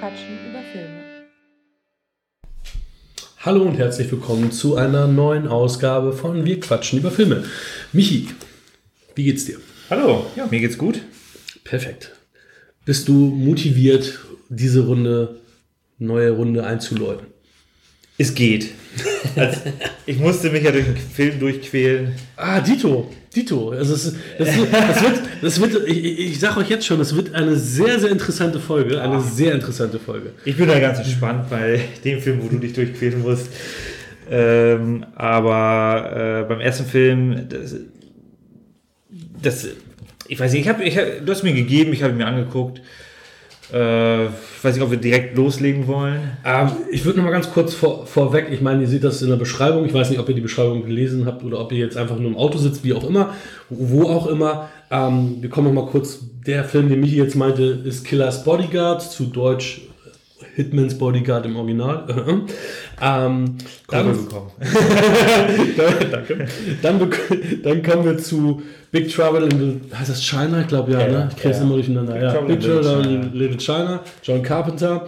quatschen über Filme. Hallo und herzlich willkommen zu einer neuen Ausgabe von Wir quatschen über Filme. Michi, wie geht's dir? Hallo, ja, mir geht's gut. Perfekt. Bist du motiviert, diese Runde, neue Runde einzuläuten? Es geht. Also, ich musste mich ja durch den Film durchquälen. Ah, Dito. Dito. Also es, das, das wird, das wird ich, ich sage euch jetzt schon, es wird eine sehr, sehr interessante Folge. Eine sehr interessante Folge. Ich bin da ganz entspannt bei dem Film, wo du dich durchquälen musst. Ähm, aber äh, beim ersten Film, das, das ich weiß nicht, ich hab, ich hab, du hast mir gegeben, ich habe mir angeguckt. Äh, ich weiß nicht, ob wir direkt loslegen wollen. Ähm, ich würde noch mal ganz kurz vor, vorweg, ich meine, ihr seht das in der Beschreibung. Ich weiß nicht, ob ihr die Beschreibung gelesen habt oder ob ihr jetzt einfach nur im Auto sitzt, wie auch immer, wo auch immer. Ähm, wir kommen noch mal kurz. Der Film, den Michi jetzt meinte, ist Killers Bodyguard, zu Deutsch Hitman's Bodyguard im Original. ähm, dann, Danke. Dann, dann kommen wir zu Big Trouble in the, heißt das China? Ich glaube ja, ja, ne? Ich kriege es ja. immer durcheinander. Big, ja. Trouble, Big Trouble in Little China, John Carpenter.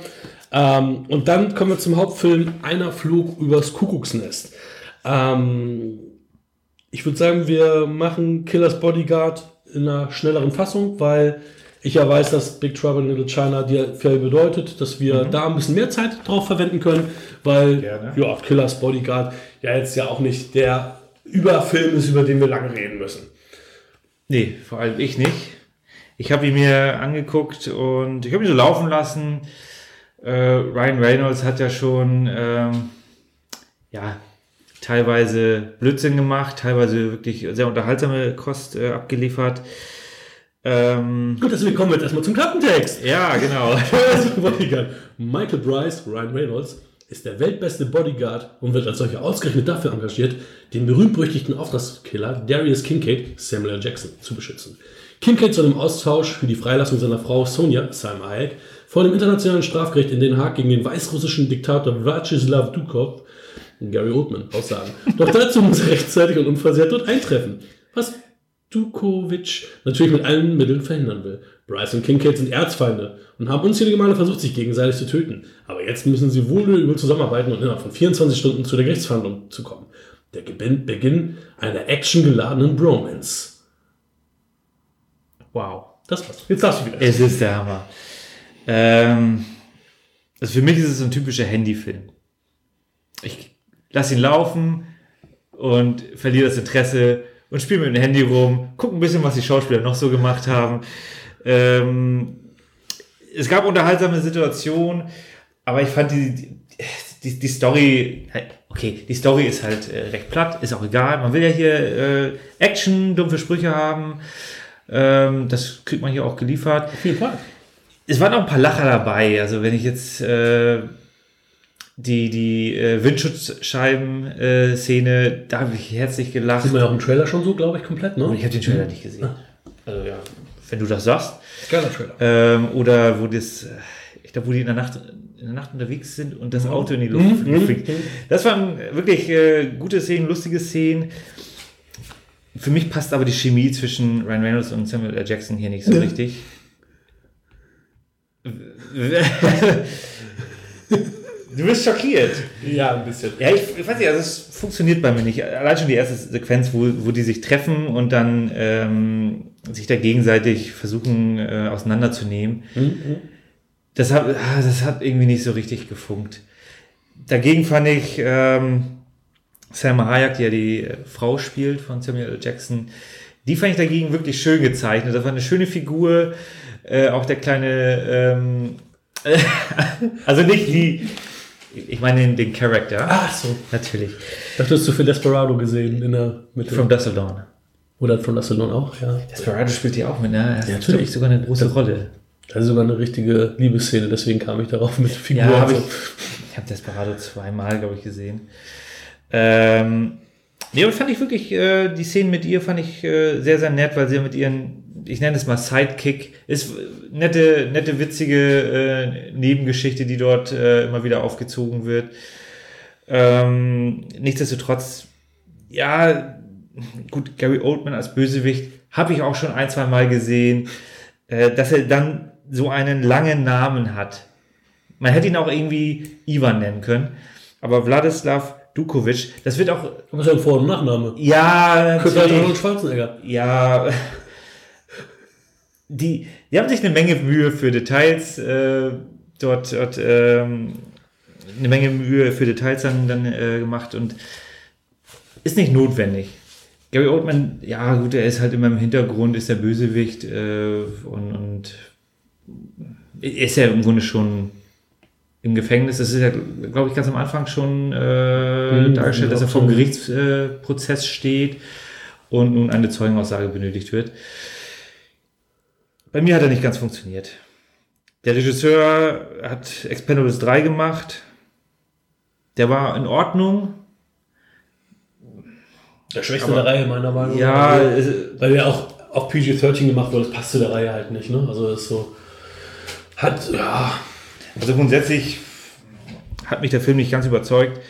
Ähm, und dann kommen wir zum Hauptfilm Einer flog übers Kuckucksnest. Ähm, ich würde sagen, wir machen Killers Bodyguard in einer schnelleren Fassung, weil ich ja weiß, dass Big Trouble in Little China dir viel bedeutet, dass wir mhm. da ein bisschen mehr Zeit drauf verwenden können, weil Gerne. ja, Killers Bodyguard ja jetzt ja auch nicht der Überfilm ist, über den wir lange reden müssen. Nee, vor allem ich nicht. Ich habe ihn mir angeguckt und ich habe ihn so laufen lassen. Äh, Ryan Reynolds hat ja schon ähm, ja, teilweise Blödsinn gemacht, teilweise wirklich sehr unterhaltsame Kost äh, abgeliefert. Ähm, Gut, deswegen kommen wir jetzt erstmal zum Klappentext. Ja, genau. Michael Bryce, Ryan Reynolds, ist der weltbeste Bodyguard und wird als solcher ausgerechnet dafür engagiert, den berühmt-berüchtigten Auftragskiller Darius Kincaid, Samuel. Jackson, zu beschützen. Kincaid soll im Austausch für die Freilassung seiner Frau Sonja, Sam Hayek, vor dem internationalen Strafgericht in Den Haag gegen den weißrussischen Diktator Vyacheslav Dukov, Gary Oldman, aussagen. Doch dazu muss er rechtzeitig und unversehrt dort eintreffen. Was Dukovic natürlich mit allen Mitteln verhindern will. Bryce und Kincaid sind Erzfeinde und haben unzählige Male versucht, sich gegenseitig zu töten. Aber jetzt müssen sie wohl oder übel zusammenarbeiten und innerhalb von 24 Stunden zu der Gerichtsverhandlung zu kommen. Der Beginn einer actiongeladenen Bromance. Wow. Das war's. Jetzt darfst du wieder. Es ist der Hammer. Ähm, also für mich ist es ein typischer Handyfilm. Ich lasse ihn laufen und verliere das Interesse und spiele mit dem Handy rum, gucke ein bisschen, was die Schauspieler noch so gemacht haben. Ähm, es gab unterhaltsame Situationen, aber ich fand die, die, die Story, okay, die Story ist halt äh, recht platt, ist auch egal. Man will ja hier äh, Action, dumpfe Sprüche haben. Ähm, das kriegt man hier auch geliefert. Auf jeden Fall. Es waren auch ein paar Lacher dabei. Also wenn ich jetzt äh, die, die äh, Windschutzscheiben-Szene, äh, da habe ich herzlich gelacht. Sieht man ja auch im Trailer schon so, glaube ich, komplett, ne? Ich habe den Trailer nicht gesehen. Also ja, wenn du das sagst. Geiler Trailer. Ähm, oder wo das, äh, ich glaube, wo die in der Nacht in der Nacht unterwegs sind und das mhm. Auto in die Luft mhm. fliegt. Mhm. Das waren wirklich äh, gute Szenen, lustige Szenen. Für mich passt aber die Chemie zwischen Ryan Reynolds und Samuel L. Jackson hier nicht so richtig. Du bist schockiert. Ja, ein bisschen. Ja, ich, ich weiß nicht, also es funktioniert bei mir nicht. Allein schon die erste Sequenz, wo, wo die sich treffen und dann ähm, sich da gegenseitig versuchen äh, auseinanderzunehmen. Mhm. Das, hat, ah, das hat irgendwie nicht so richtig gefunkt. Dagegen fand ich ähm, Selma Hayek, die ja die äh, Frau spielt von Samuel L. Jackson, die fand ich dagegen wirklich schön gezeichnet. Das war eine schöne Figur. Äh, auch der kleine, ähm, also nicht die, ich meine den, Charakter. Ach so. Natürlich. Das hast du für Desperado gesehen in der Mitte. From Dustle Dawn. Oder von Dustle Dawn auch, ja. Desperado spielt hier auch mit, ne? Das ja, natürlich. sogar eine große das, Rolle. Das ist sogar eine richtige Liebesszene, deswegen kam ich darauf mit Figuren. Ja, hab ich ich habe Desperado zweimal, glaube ich, gesehen. Ähm, nee, und fand ich wirklich, äh, die Szenen mit ihr fand ich äh, sehr, sehr nett, weil sie mit ihren ich nenne es mal Sidekick, ist nette, nette, witzige äh, Nebengeschichte, die dort äh, immer wieder aufgezogen wird. Ähm, nichtsdestotrotz, ja, gut, Gary Oldman als Bösewicht habe ich auch schon ein, zwei Mal gesehen, äh, dass er dann so einen langen Namen hat. Man hätte ihn auch irgendwie Ivan nennen können. Aber Wladislav Dukovic, das wird auch. Aber ist ja ein Vor- und Nachname. Ja, natürlich. Schwarzenegger. Ja. Die, die haben sich eine Menge Mühe für Details äh, dort, dort ähm, eine Menge Mühe für Details dann, dann äh, gemacht und ist nicht notwendig. Gary Oldman, ja gut, er ist halt immer im Hintergrund, ist der Bösewicht äh, und, und ist ja im Grunde schon im Gefängnis. Das ist ja, glaube ich, ganz am Anfang schon äh, Mhm, dargestellt, dass er vor dem. Gerichtsprozess steht und nun eine Zeugenaussage benötigt wird. Bei mir hat er nicht ganz funktioniert. Der Regisseur hat Expendables 3 gemacht. Der war in Ordnung. Der Schwächste der Reihe, meiner Meinung nach. Ja, äh, Weil der auch auf PG-13 gemacht wurde, das passt zu der Reihe halt nicht, ne? Also das ist so. Hat, ja. also grundsätzlich hat mich der Film nicht ganz überzeugt.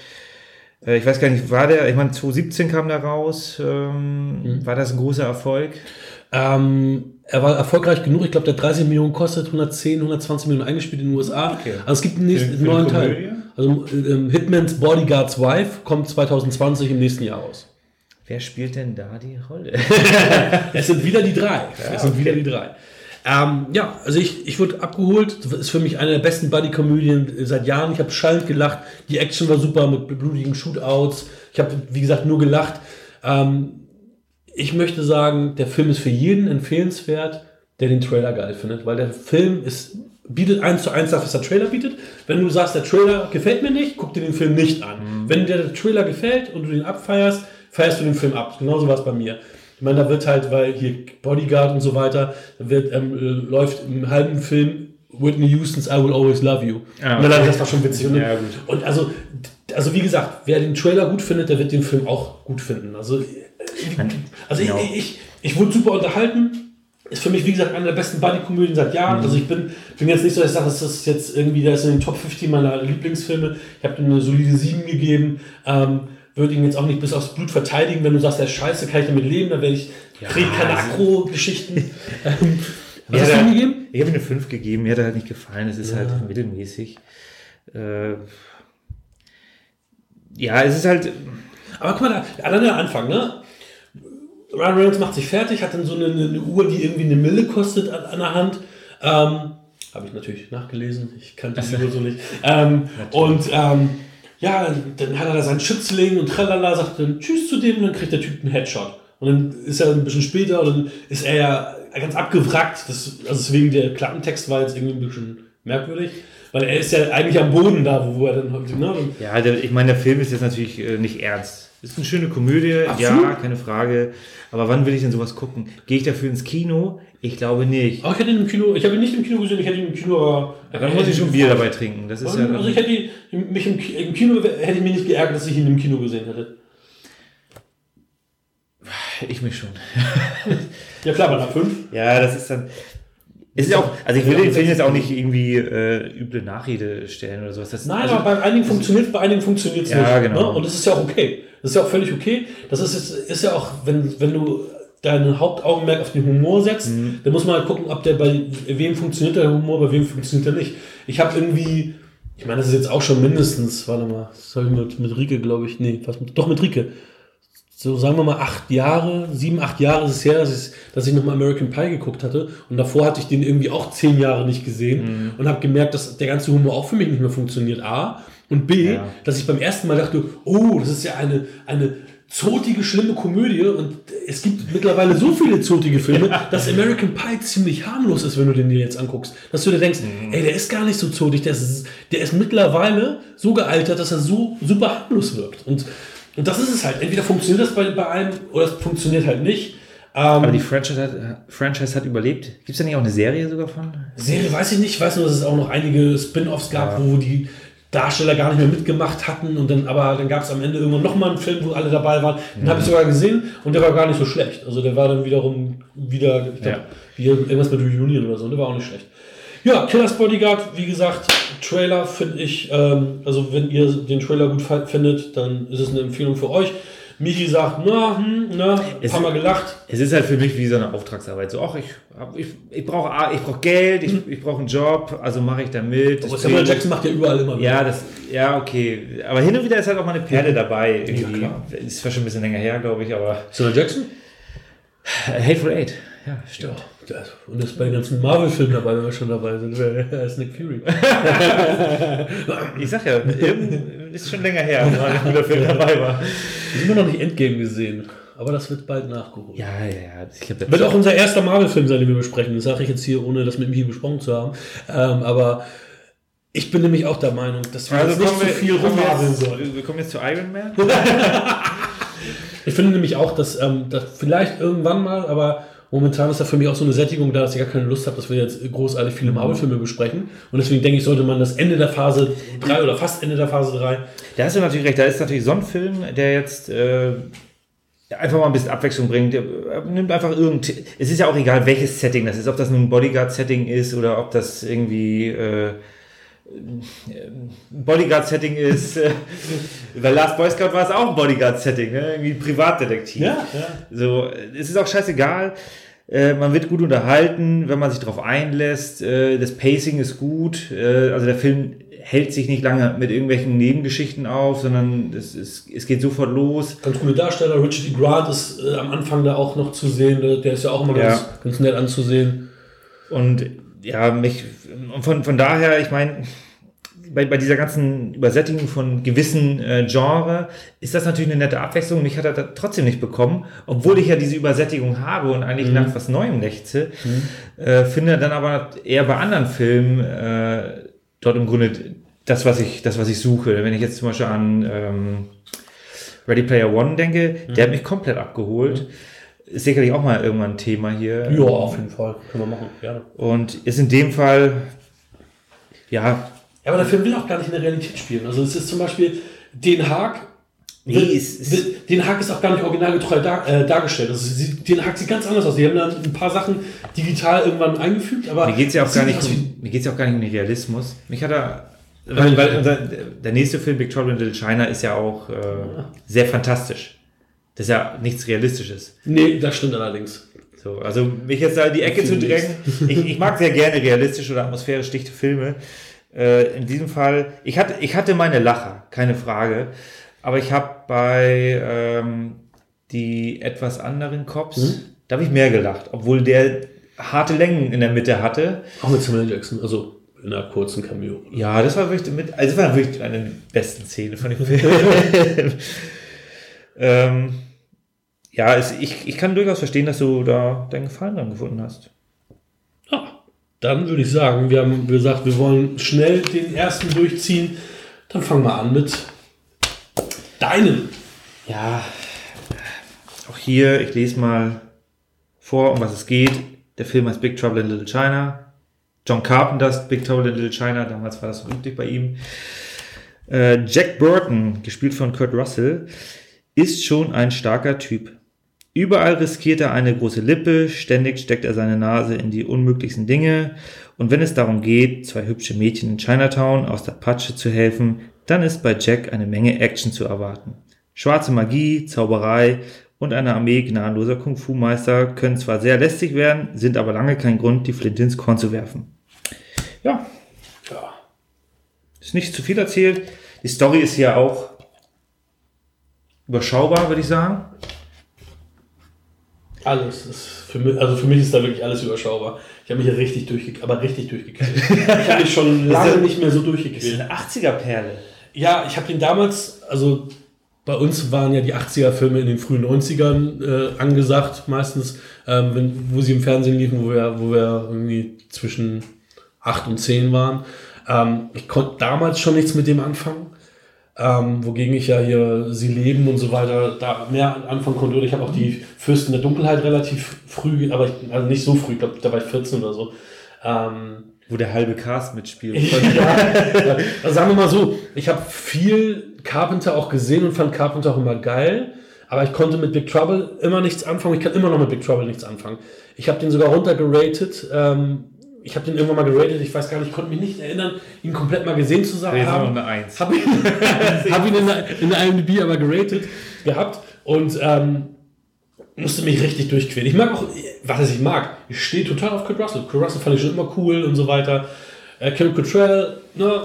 Äh, Ich weiß gar nicht, war der, ich meine, 2017 kam der raus. Ähm, War das ein großer Erfolg? Ähm, er war erfolgreich genug, ich glaube, der 30 Millionen kostet, 110, 120 Millionen eingespielt in den USA. Okay. Also es gibt einen nächsten Für- für neuen Teil. Also ähm, Hitman's Bodyguard's Wife kommt 2020 im nächsten Jahr raus. Wer spielt denn da die Rolle? Es sind wieder die drei. es sind wieder die drei. Ähm, ja, also ich, ich wurde abgeholt. Das ist für mich eine der besten Buddy-Komödien seit Jahren. Ich habe schallend gelacht. Die Action war super mit blutigen Shootouts. Ich habe, wie gesagt, nur gelacht. Ähm, ich möchte sagen, der Film ist für jeden empfehlenswert, der den Trailer geil findet, weil der Film ist, bietet eins zu eins das, was der Trailer bietet. Wenn du sagst, der Trailer gefällt mir nicht, guck dir den Film nicht an. Wenn dir der Trailer gefällt und du den abfeierst, feierst du den Film ab. Genauso war es bei mir. Ich meine, da wird halt, weil hier Bodyguard und so weiter, da wird, ähm, äh, läuft im halben Film Whitney Houston's I Will Always Love You. Ah, und dann, okay. das war schon witzig. Und, Ja, und also, also wie gesagt, wer den Trailer gut findet, der wird den Film auch gut finden. Also, also Genau. ich, ich, ich wurde super unterhalten. Ist für mich, wie gesagt, eine der besten Buddy-Komödien seit Jahren. Mhm. Also ich bin, bin jetzt nicht so, dass ich sage, das ist jetzt irgendwie, der ist in den Top 50 meiner Lieblingsfilme. Ich habe ihm eine solide 7 gegeben. Ähm, würde ihn jetzt auch nicht bis aufs Blut verteidigen. Wenn du sagst, der ist scheiße, kann ich damit leben, dann werde ich, kriege keine also- Akro-Geschichten. ähm, was Ja, hast du ihm gegeben? Ich habe ihm eine 5 gegeben, mir hat er halt nicht gefallen, es ist halt mittelmäßig. Äh, ja, es ist halt, Aber guck mal, da, allein der Anfang, ne? Ryan Reynolds macht sich fertig, hat dann so eine, eine Uhr, die irgendwie eine Mille kostet an, an der Hand. Ähm, Habe ich natürlich nachgelesen, ich kannte die Uhr so nicht. Ähm, und ähm, ja, dann, hat er da seinen Schützling und tralala, sagt dann Tschüss zu dem und dann kriegt der Typ einen Headshot. Und dann ist er ein bisschen später und dann ist er ja ganz abgewrackt. Das, also deswegen der Klappentext war jetzt irgendwie ein bisschen merkwürdig. Weil er ist ja eigentlich am Boden da, wo, er dann. Ne, und ja, der, ich meine, der Film ist jetzt natürlich äh, nicht ernst. Ist eine schöne Komödie, Absolut. ja, keine Frage. Aber wann will ich denn sowas gucken? Gehe ich dafür ins Kino? Ich glaube nicht. Aber ich hätte ihn im Kino, ich habe ihn nicht im Kino gesehen, ich hätte ihn im Kino, aber. Dann muss ich schon Bier dabei trinken. Das ist ja Also ich hätte mich im, im Kino hätte ich mich nicht geärgert, dass ich ihn im Kino gesehen hätte. ich mich schon. Ja klar, bei einer 5. Ja, das ist dann. Es ist auch, also ich will den Film jetzt auch nicht irgendwie äh, üble Nachrede stellen oder sowas. Das, Nein, also, aber bei einigen funktioniert es, bei einigen funktioniert es Ja, nicht. genau. Ne? Und das ist ja auch okay. Das ist ja auch völlig okay. Das ist, ist, ist ja auch, wenn, wenn du dein Hauptaugenmerk auf den Humor setzt, Mhm. dann muss man halt gucken, ob der bei wem funktioniert der Humor, bei wem funktioniert er nicht. Ich habe irgendwie, ich meine, das ist jetzt auch schon mindestens, warte mal, das habe ich mit, mit Rike, glaube ich, nee, was mit, doch mit Rike. So sagen wir mal acht Jahre, sieben, acht Jahre ist es her, dass ich, dass ich nochmal American Pie geguckt hatte. Und davor hatte ich den irgendwie auch zehn Jahre nicht gesehen und habe gemerkt, dass der ganze Humor auch für mich nicht mehr funktioniert. A. Und B, Ja. dass ich beim ersten Mal dachte, oh, das ist ja eine, eine zotige, schlimme Komödie. Und es gibt mittlerweile so viele zotige Filme, dass American Pie ziemlich harmlos ist, wenn du den dir jetzt anguckst. Dass du dir denkst, ey, der ist gar nicht so zotig, der ist, der ist mittlerweile so gealtert, dass er so super harmlos wirkt. Und, und das ist es halt. Entweder funktioniert das bei, bei einem oder es funktioniert halt nicht. Ähm, aber die Franchise hat, Franchise hat überlebt. Gibt es da nicht auch eine Serie sogar von? Serie weiß ich nicht. Ich weiß nur, dass es auch noch einige Spin-offs gab, wo die Darsteller gar nicht mehr mitgemacht hatten. Und dann, aber dann gab es am Ende irgendwann nochmal einen Film, wo alle dabei waren. Den habe ich sogar gesehen und der war gar nicht so schlecht. Also der war dann wiederum wieder, ich glaub, Ja. wie irgendwas mit Reunion oder so. Der war auch nicht schlecht. Ja, Killers Bodyguard, wie gesagt, Trailer finde ich, ähm, also wenn ihr den Trailer gut findet, dann ist es eine Empfehlung für euch. Michi sagt, na, hm, na, ein Es- paar Mal gelacht. Es ist halt für mich wie so eine Auftragsarbeit. So, ach, ich, hab- ich, ich brauche ich brauch Geld, ich, ich brauche einen Job, also mache ich da mit. Aber Samuel Jackson macht ja überall immer mit. Ja, das, ja, okay. Aber hin und wieder ist halt auch mal eine Perle dabei. Irgendwie. klar. ist zwar schon ein bisschen länger her, glaube ich, aber. Samuel Jackson? Hateful Eight. Ja, stimmt. Ja, das- und das ist bei den ganzen Marvel-Filmen dabei, wenn wir schon dabei sind. Ist Nick Fury. Ich sag ja, ist schon länger her, wo ein guter Film dabei war. Wir haben immer noch nicht Endgame gesehen, aber das wird bald nachgeholt. Ja, ja, ja. Ich glaube, Wird auch unser erster Marvel-Film sein, den wir besprechen. Das sage ich jetzt hier, ohne das mit Michi besprochen zu haben. Ähm, aber ich bin nämlich auch der Meinung, dass wir jetzt nicht zu viel rumhaben sollen. wir kommen jetzt zu Iron Man. Ich finde nämlich auch, dass, ähm, dass vielleicht irgendwann mal, aber momentan ist da für mich auch so eine Sättigung da, dass ich gar keine Lust habe, dass wir jetzt großartig viele Marvel-Filme besprechen. Und deswegen denke ich, sollte man das Ende der Phase 3 oder fast Ende der Phase 3 Da hast du natürlich recht. Da ist natürlich so ein Film, der jetzt äh, einfach mal ein bisschen Abwechslung bringt. Er nimmt einfach irgend. Es ist ja auch egal, welches Setting das ist. Ob das nun ein Bodyguard-Setting ist oder ob das irgendwie. Äh, Bodyguard-Setting ist. Äh, bei Last Boy Scout war es auch ein Bodyguard-Setting, ne? irgendwie ein Privatdetektiv. ja. So, es ist auch scheißegal. Äh, man wird gut unterhalten, wenn man sich darauf einlässt. Äh, das Pacing ist gut. Äh, also der Film hält sich nicht lange mit irgendwelchen Nebengeschichten auf, sondern es, es, es geht sofort los. Ganz coole Darsteller. Richard E. Grant ist äh, am Anfang da auch noch zu sehen. Der, der ist ja auch immer Ja. ganz, ganz nett anzusehen. Und ja, mich, von, von daher, ich meine, bei, bei dieser ganzen Übersättigung von gewissen äh, Genre ist das natürlich eine nette Abwechslung. Mich hat er da trotzdem nicht bekommen, obwohl ich ja diese Übersättigung habe und eigentlich nach was Neuem lechze. Äh, finde dann aber eher bei anderen Filmen äh, dort im Grunde das, was ich, das, was ich suche. Wenn ich jetzt zum Beispiel an ähm, Ready Player One denke, der hat mich komplett abgeholt. Ist sicherlich auch mal irgendwann ein Thema hier. Ja, auf jeden Fall. Können wir machen. Gerne. Und ist in dem Fall, ja, Ja, aber der Film will auch gar nicht in der Realität spielen. Also es ist zum Beispiel Den Haag. Nee, es ist- Den Haag ist auch gar nicht originalgetreu dar, äh, dargestellt. Also sie, Den Haag sieht ganz anders aus. Die haben dann ein paar Sachen digital irgendwann eingefügt, aber mir geht es ja auch gar nicht um, mir geht's ja auch gar nicht um den Realismus. Mich hat er, weil, weil unser, der nächste Film, Big Trouble in Little China, ist ja auch äh, sehr fantastisch. Das ist ja nichts Realistisches. Nee, das stimmt allerdings. So, also mich jetzt da in die Ecke zu drängen. Ich, ich mag sehr gerne realistische oder atmosphärisch dichte Filme. Äh, in diesem Fall, ich hatte, ich hatte meine Lacher, keine Frage. Aber ich habe bei ähm, die etwas anderen Cops, Mhm. da habe ich mehr gelacht, obwohl der harte Längen in der Mitte hatte. Auch mit Samuel Jackson, also in einer kurzen Cameo. Ja, das war wirklich mit, also das war wirklich eine der besten Szene von dem Film. ähm, ja, es, ich, ich kann durchaus verstehen, dass du da deinen Gefallen dran gefunden hast. Ja, dann würde ich sagen, wir haben gesagt, wir wollen schnell den ersten durchziehen. Dann fangen wir an mit deinem. Ja, auch hier, ich lese mal vor, um was es geht. Der Film heißt Big Trouble in Little China. John Carpenter's Big Trouble in Little China, damals war das so üblich bei ihm. Äh, Jack Burton, gespielt von Kurt Russell, ist schon ein starker Typ. Überall riskiert er eine große Lippe, ständig steckt er seine Nase in die unmöglichsten Dinge und wenn es darum geht, zwei hübsche Mädchen in Chinatown aus der Patsche zu helfen, dann ist bei Jack eine Menge Action zu erwarten. Schwarze Magie, Zauberei und eine Armee gnadenloser Kung-Fu-Meister können zwar sehr lästig werden, sind aber lange kein Grund, die Flinte ins Korn zu werfen. Ja, Ja. ist nicht zu viel erzählt. Die Story ist ja auch überschaubar, würde ich sagen. Alles ist für mich, also für mich ist da wirklich alles überschaubar. Ich habe mich hier richtig durchgekriegt, aber richtig durchgequält. Ich habe mich schon lange nicht mehr so durchgequält. eine 80er-Perle. Ja, ich habe den damals, also bei uns waren ja die 80er-Filme in den frühen 90ern äh, angesagt, meistens, ähm, wenn, wo sie im Fernsehen liefen, wo wir, wo wir irgendwie zwischen 8 und 10 waren. Ähm, ich konnte damals schon nichts mit dem anfangen. Ähm, wogegen ich ja hier Sie leben und so weiter da mehr anfangen konnte. Ich habe auch die Fürsten der Dunkelheit relativ früh, aber ich, also nicht so früh, ich glaube, da war ich 14 oder so. Ähm, Wo der halbe Cast mitspielt. ja, also sagen wir mal so, ich habe viel Carpenter auch gesehen und fand Carpenter auch immer geil, aber ich konnte mit Big Trouble immer nichts anfangen. Ich kann immer noch mit Big Trouble nichts anfangen. Ich habe den sogar runtergeratet. Ähm, ich habe den irgendwann mal geratet, ich weiß gar nicht, ich konnte mich nicht erinnern, ihn komplett mal gesehen zu Jetzt haben. noch eine Eins. Habe ihn, hab ihn in, der, in der IMDb aber geratet gehabt. Und ähm, musste mich richtig durchquälen. Ich mag auch, was ich mag, ich stehe total auf Kurt Russell. Kurt Russell fand ich schon immer cool und so weiter. Äh, Kim Cattrall, ne,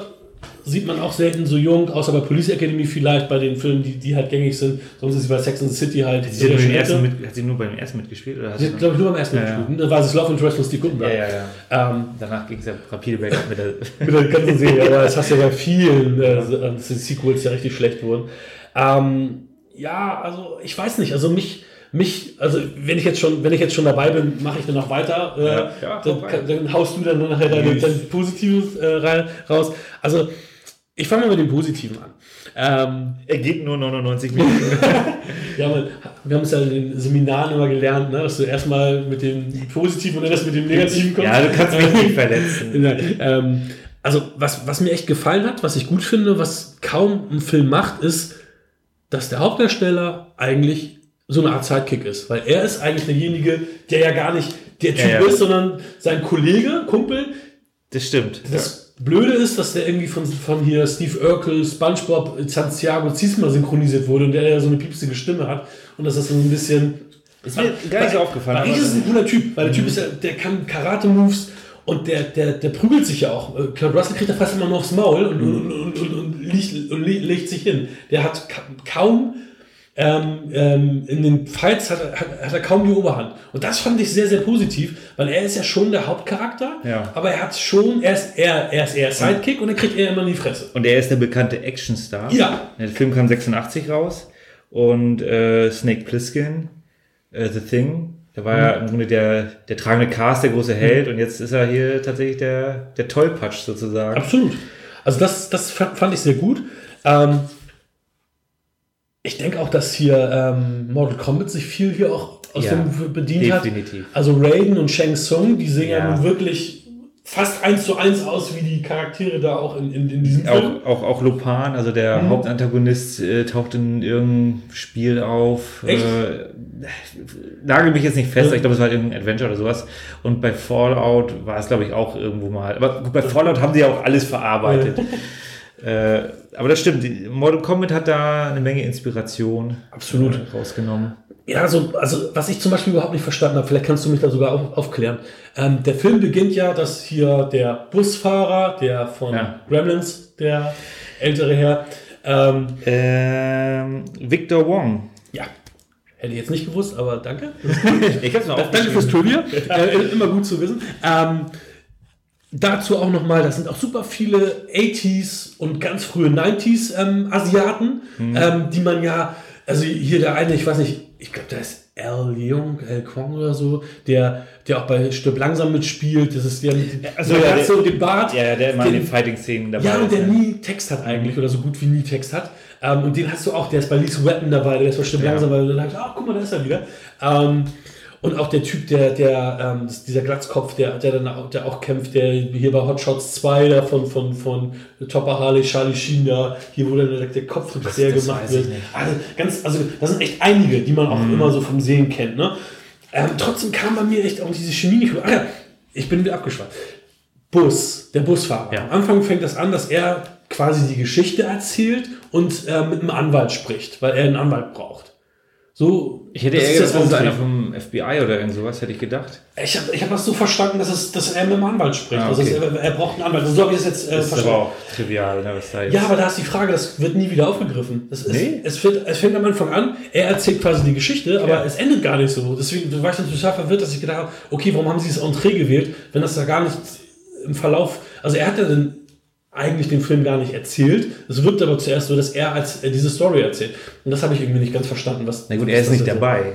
sieht man auch selten so jung, außer bei Police Academy vielleicht, bei den Filmen, die, die halt gängig sind. Sonst ist sie bei Sex and the City halt. Hat sie, mit, hat sie nur beim ersten mitgespielt? Oder hat Sie glaube ich, nur beim ersten Ja, mitgespielt. Da war sie Love Interest von Steve ja, Guttenberg. ja, ja. Ähm, Danach ging es ja rapide bergab mit der. mit der ganzen Serie, aber das hast du ja bei vielen äh, äh, Sequels ja richtig schlecht wurden. Ähm, ja, also ich weiß nicht, also mich, mich, also wenn ich jetzt schon, wenn ich jetzt schon dabei bin, mache ich dann noch weiter. Äh, Ja, ja, dann, rein. dann haust du dann nachher deine, Yes. dein Positives äh, raus. Also ich fange mal mit dem Positiven an. Ähm, Er geht nur 99 Minuten. ja, man, wir haben es ja in den Seminaren immer gelernt, ne, dass du erstmal mit dem Positiven und dann erst mit dem Negativen kommst. ja, du kannst mich nicht verletzen. Ähm, also, was, was mir echt gefallen hat, was ich gut finde, was kaum ein Film macht, ist, dass der Hauptdarsteller eigentlich so eine Art Sidekick ist. Weil er ist eigentlich derjenige, der ja gar nicht der Typ Ja, ja. ist, sondern sein Kollege, Kumpel. Das stimmt. Das Blöde ist, dass der irgendwie von, von hier Steve Urkel, Spongebob, Santiago Ziesmer synchronisiert wurde und der ja so eine piepsige Stimme hat. Und dass das so ein bisschen Ist mir gar nicht so aufgefallen. weil eigentlich ist ein cooler Typ, weil der Typ ist ja, der kann Karate-Moves und der, der, der prügelt sich ja auch. Äh, Kurt Russell kriegt ja fast immer nur aufs Maul und, und, und, und, legt sich hin. Der hat ka kaum, ähm, ähm, in den Fights hat, er- hat, hat er kaum die Oberhand. Und das fand ich sehr, sehr positiv, weil er ist ja schon der Hauptcharakter, Ja. aber er hat schon, er ist eher, er ist eher Sidekick und er kriegt eher immer in die Fresse. Und er ist der bekannte Actionstar. Ja. Der Film kam 86 raus. Und äh, Snake Plissken, äh, The Thing, der war ja im Grunde der, der tragende Cast, der große Held. Und jetzt ist er hier tatsächlich der, der Tollpatsch sozusagen. Absolut. Also das, das fa- fand ich sehr gut. Ähm, ich denke auch, dass hier ähm, Mortal Kombat sich viel hier auch aus Ja, dem bedient hat. definitiv. Also Raiden und Shang Tsung, die sehen ja, Ja. nun wirklich fast eins zu eins aus wie die Charaktere da auch in, in, in diesem Film. Auch, auch, auch Lopan, also der Mhm. Hauptantagonist, äh, taucht in irgendeinem Spiel auf. Echt? Äh, nagel mich jetzt nicht fest, Ja. ich glaube, es war irgendein Adventure oder sowas. Und bei Fallout war es, glaube ich, auch irgendwo mal. Aber gut, bei Fallout haben sie ja auch alles verarbeitet. äh, aber das stimmt, Mortal Kombat hat da eine Menge Inspiration Absolut. äh, rausgenommen. Ja, also, also was ich zum Beispiel überhaupt nicht verstanden habe, vielleicht kannst du mich da sogar auf, aufklären. Ähm, der Film beginnt ja, dass hier der Busfahrer, der von Ja. Gremlins, der ältere Herr, ähm, Ähm, Victor Wong. ja, hätte ich jetzt nicht gewusst, aber danke. Ich hab's mal Danke fürs Trivia. äh, immer gut zu wissen. Ähm, dazu auch nochmal, das sind auch super viele 80s und ganz frühe 90s ähm, Asiaten, ähm, die man ja, also hier der eine, ich weiß nicht, ich glaube, der ist Al Leong, Al Kwong oder so, der, der auch bei Stirb langsam mitspielt. Das ist der mit dem also der, hat so den Bart. Ja, der immer in Den- den Fighting-Szenen dabei Ja, und der ja. nie Text hat eigentlich oder so gut wie nie Text hat. Ähm, und den hast du auch, der ist bei Lethal Weapon dabei, der ist bestimmt Ja. langsam, weil hab ich, ach guck mal, da ist er wieder. Ähm, und auch der Typ, der, der, ähm, dieser Glatzkopf, der, der dann auch, der auch kämpft, der hier bei Hot Shots 2 da von, von, von Topper Harley, Charlie Sheen da, hier wo dann der, der Kopf sehr gemacht wird. Also ganz, also das sind echt einige, die man auch Mhm. immer so vom Sehen kennt, ne? Ähm, trotzdem kam bei mir echt auch diese Chemie nicht. Ah ja, ich bin wieder abgeschweift. Bus, der Busfahrer. Ja. Am Anfang fängt das an, dass er quasi die Geschichte erzählt und äh, mit einem Anwalt spricht, weil er einen Anwalt braucht. So, Ich hätte das eher ist gedacht, das ist einer vom FBI oder irgend sowas, hätte ich gedacht. Ich habe ich hab das so verstanden, dass, es, dass er mit dem Anwalt spricht. Ah, also okay. es- er, er braucht einen Anwalt. So habe ich es jetzt äh, Das ist aber auch trivial, ne, was da jetzt. Ja, aber da ist die Frage, das wird nie wieder aufgegriffen. Das ist, Nee. es, fängt, es fängt am Anfang an, er erzählt quasi die Geschichte, aber Ja. es endet gar nicht so. Deswegen war ich dann total verwirrt, dass ich gedacht habe, okay, warum haben sie das Entree gewählt, wenn das da gar nicht im Verlauf, also er hat ja dann eigentlich den Film gar nicht erzählt. Es wirkt aber zuerst so, dass er als er diese Story erzählt. Und das habe ich irgendwie nicht ganz verstanden. Was, Na gut, er ist nicht dabei.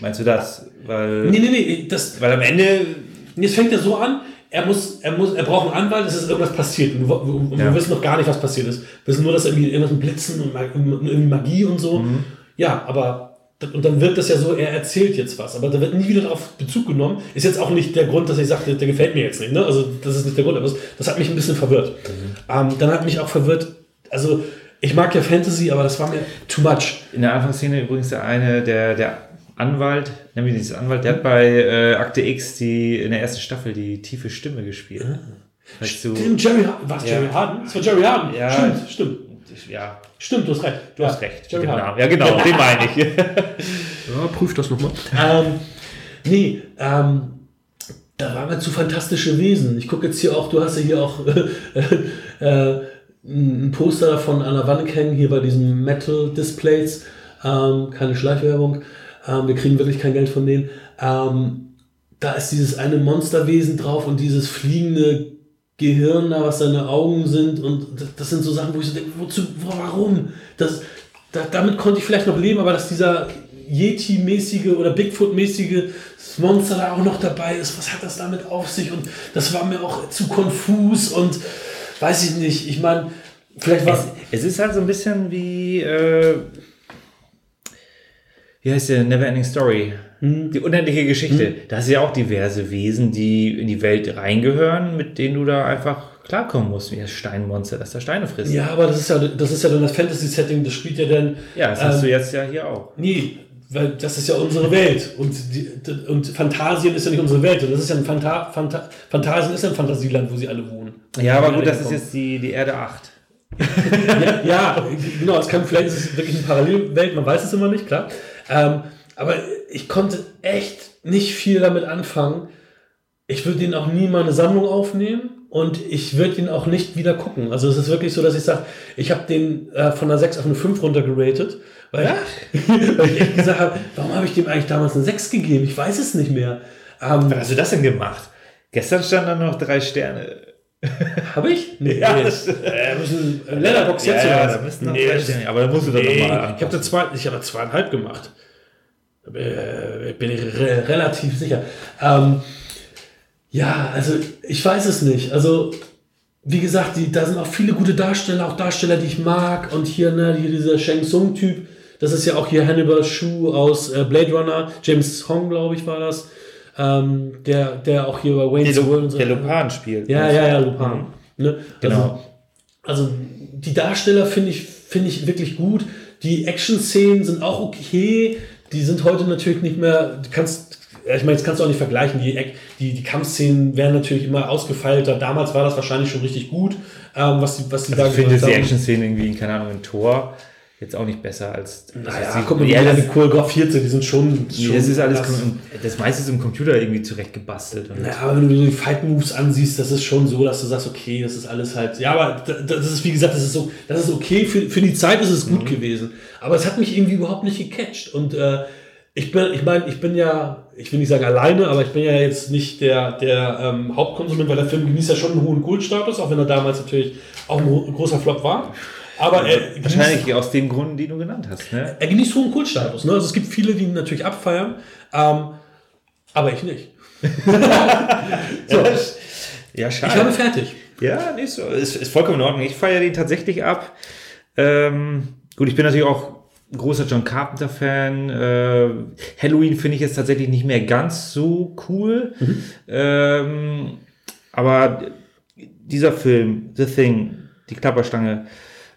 Meinst du das? Weil, Nee, nee, nee, das, weil am Ende. Jetzt fängt er so an, er muss, er muss, er braucht einen Anwalt, es ist irgendwas passiert. Und, wir- und Ja. wir wissen noch gar nicht, was passiert ist. Wir wissen nur, dass irgendwie irgendwas mit Blitzen und irgendwie Magie und so. Mhm. Ja, aber und dann wird das ja so, er erzählt jetzt was, aber da wird nie wieder darauf Bezug genommen. Ist jetzt auch nicht der Grund, dass ich sagte, der gefällt mir jetzt nicht. Ne? Also das ist nicht der Grund, aber das, das hat mich ein bisschen verwirrt. Mhm. Ähm, dann hat mich auch verwirrt, also ich mag ja Fantasy, aber das war mir too much. In der Anfangsszene übrigens der eine, der, der Anwalt, nämlich dieser Anwalt, der hat bei äh, Akte X die in der ersten Staffel die tiefe Stimme gespielt. Weißt du, Stimmt, Jerry. Was, Ja. Jerry Harden? Das war Jerry Harden. Ja. Stimmt, stimmt. Ja, Stimmt, du hast recht. du hast recht. Mit dem. Namen. Ja, genau, den meine ich. Ja, prüf das nochmal. ähm, nee, ähm, da waren wir zu fantastische Wesen. Ich gucke jetzt hier auch, du hast ja hier auch äh, äh, ein Poster davon an der Wand hängen, hier bei diesen Metal-Displays. Ähm, keine Schleichwerbung. Ähm, wir kriegen wirklich kein Geld von denen. Ähm, da ist dieses eine Monsterwesen drauf und dieses fliegende Gehirn da, was seine Augen sind. Und das, sind so Sachen, wo ich so denke, wozu, wo- warum? Das, da, damit konnte ich vielleicht noch leben, aber dass dieser Yeti-mäßige oder Bigfoot-mäßige Monster da auch noch dabei ist, was hat das damit auf sich? Und das war mir auch zu konfus und weiß ich nicht. Ich meine, vielleicht war Es, es ist halt so ein bisschen wie, äh, wie heißt der Neverending Story? Hm. Die unendliche Geschichte. Da hast du ja auch diverse Wesen, die in die Welt reingehören, mit denen du da einfach klarkommen musst, wie das Steinmonster, das da Steine frisst. Ja, aber das ist ja, das ist ja dann das Fantasy-Setting, das spielt ja dann. Ja, das hast ähm, du jetzt ja hier auch. Nee, weil das ist ja unsere Welt. Und, die, und Phantasien ist ja nicht unsere Welt. Und das ist ja ein Phanta Phanta Phantasien ist ja ein Fantasieland, wo sie alle wohnen. Ja, aber gut, das ist jetzt die, die Erde 8. ja, ja, genau, es kann vielleicht ist es wirklich eine Parallelwelt, man weiß es immer nicht, klar. Ähm, aber ich konnte echt nicht viel damit anfangen. Ich würde ihn auch nie in meine Sammlung aufnehmen und ich würde ihn auch nicht wieder gucken. Also es ist wirklich so, dass ich sage, ich habe den äh, von einer 6 auf eine 5 runtergeratet, weil, weil ich echt gesagt habe, warum habe ich dem eigentlich damals eine 6 gegeben? Ich weiß es nicht mehr. Ähm, Was hast du das denn gemacht? Gestern standen da noch drei Sterne. habe ich? Nee, Ja, nee. das- äh, müssen, äh, Letterbox jetzt ja, ja, da müssten noch Nee, drei Sterne. Aber da musst du Nee, nochmal ich habe da zwei, ich habe zweieinhalb gemacht. Äh, bin ich re relativ sicher. Ähm, ja, also ich weiß es nicht. Also wie gesagt, die, da sind auch viele gute Darsteller, auch Darsteller, die ich mag. Und hier, ne, hier dieser Shang Tsung-Typ, das ist ja auch hier Hannibal Shu aus äh, Blade Runner. James Hong, glaube ich, war das. Ähm, der, der auch hier bei Wayne's Der, World und so. der Lupan spielt. Ja, ja, ja, Lupin. Ne? Genau. Also, also die Darsteller finde ich, finde ich wirklich gut. Die Action-Szenen sind auch okay. Die sind heute natürlich nicht mehr, du kannst, ich meine, jetzt kannst du auch nicht vergleichen. Die, die, die Kampfszenen werden natürlich immer ausgefeilter. Damals war das wahrscheinlich schon richtig gut, ähm, was die, was die Also ich finde die. Action-Szenen irgendwie, keine Ahnung, in Tor jetzt auch nicht besser als. Naja, als guck mal, ja, die das, choreografiert sind, die sind schon. nee, schon das ist alles, das meiste ist im Computer irgendwie zurechtgebastelt. Und Ja, aber wenn du die Fight Moves ansiehst, das ist schon so, dass du sagst, okay, das ist alles halt. Ja, aber da- das ist, wie gesagt, das ist so, das ist okay. Für, für die Zeit ist es gut gewesen. Aber es hat mich irgendwie überhaupt nicht gecatcht. Und äh, ich bin, ich meine, ich bin ja, ich will nicht sagen alleine, aber ich bin ja jetzt nicht der, der ähm, Hauptkonsument, weil der Film genießt ja schon einen hohen Kultstatus, auch wenn er damals natürlich auch ein gro- großer Flop war. Aber er genießt, wahrscheinlich aus den Gründen, die du genannt hast. Ne? er genießt hohen Kultstatus. Ne? Also es gibt viele, die ihn natürlich abfeiern, ähm, aber ich nicht. so, Ja, ich schade. habe fertig. Ja, nicht so. Ist, ist vollkommen in Ordnung. Ich feiere den tatsächlich ab. Ähm, gut, ich bin natürlich auch ein großer John Carpenter-Fan. Äh, Halloween finde ich jetzt tatsächlich nicht mehr ganz so cool. Ähm, aber dieser Film, The Thing, die Klapperstange,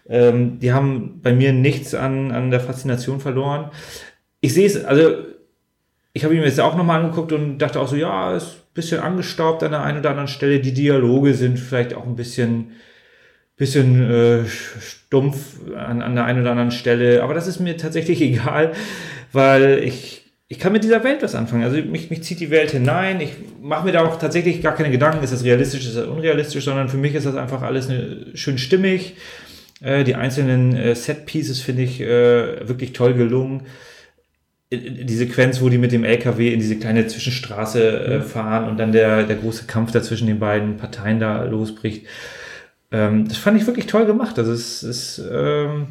ähm, die haben bei mir nichts an, an der Faszination verloren. Ich sehe es, also ich habe ihn mir jetzt auch nochmal angeguckt und dachte auch so, ja, ist ein bisschen angestaubt an der einen oder anderen Stelle. Die Dialoge sind vielleicht auch ein bisschen, bisschen äh, stumpf an, an der einen oder anderen Stelle. Aber das ist mir tatsächlich egal, weil ich, ich kann mit dieser Welt was anfangen. Also mich, mich zieht die Welt hinein. Ich mache mir da auch tatsächlich gar keine Gedanken, ist das realistisch, ist das unrealistisch, sondern für mich ist das einfach alles eine, schön stimmig. Äh, die einzelnen äh, Set-Pieces finde ich äh, wirklich toll gelungen die Sequenz, wo die mit dem LKW in diese kleine Zwischenstraße äh, fahren und dann der, der große Kampf da zwischen den beiden Parteien da losbricht. Ähm, das fand ich wirklich toll gemacht. Also es ist, ähm,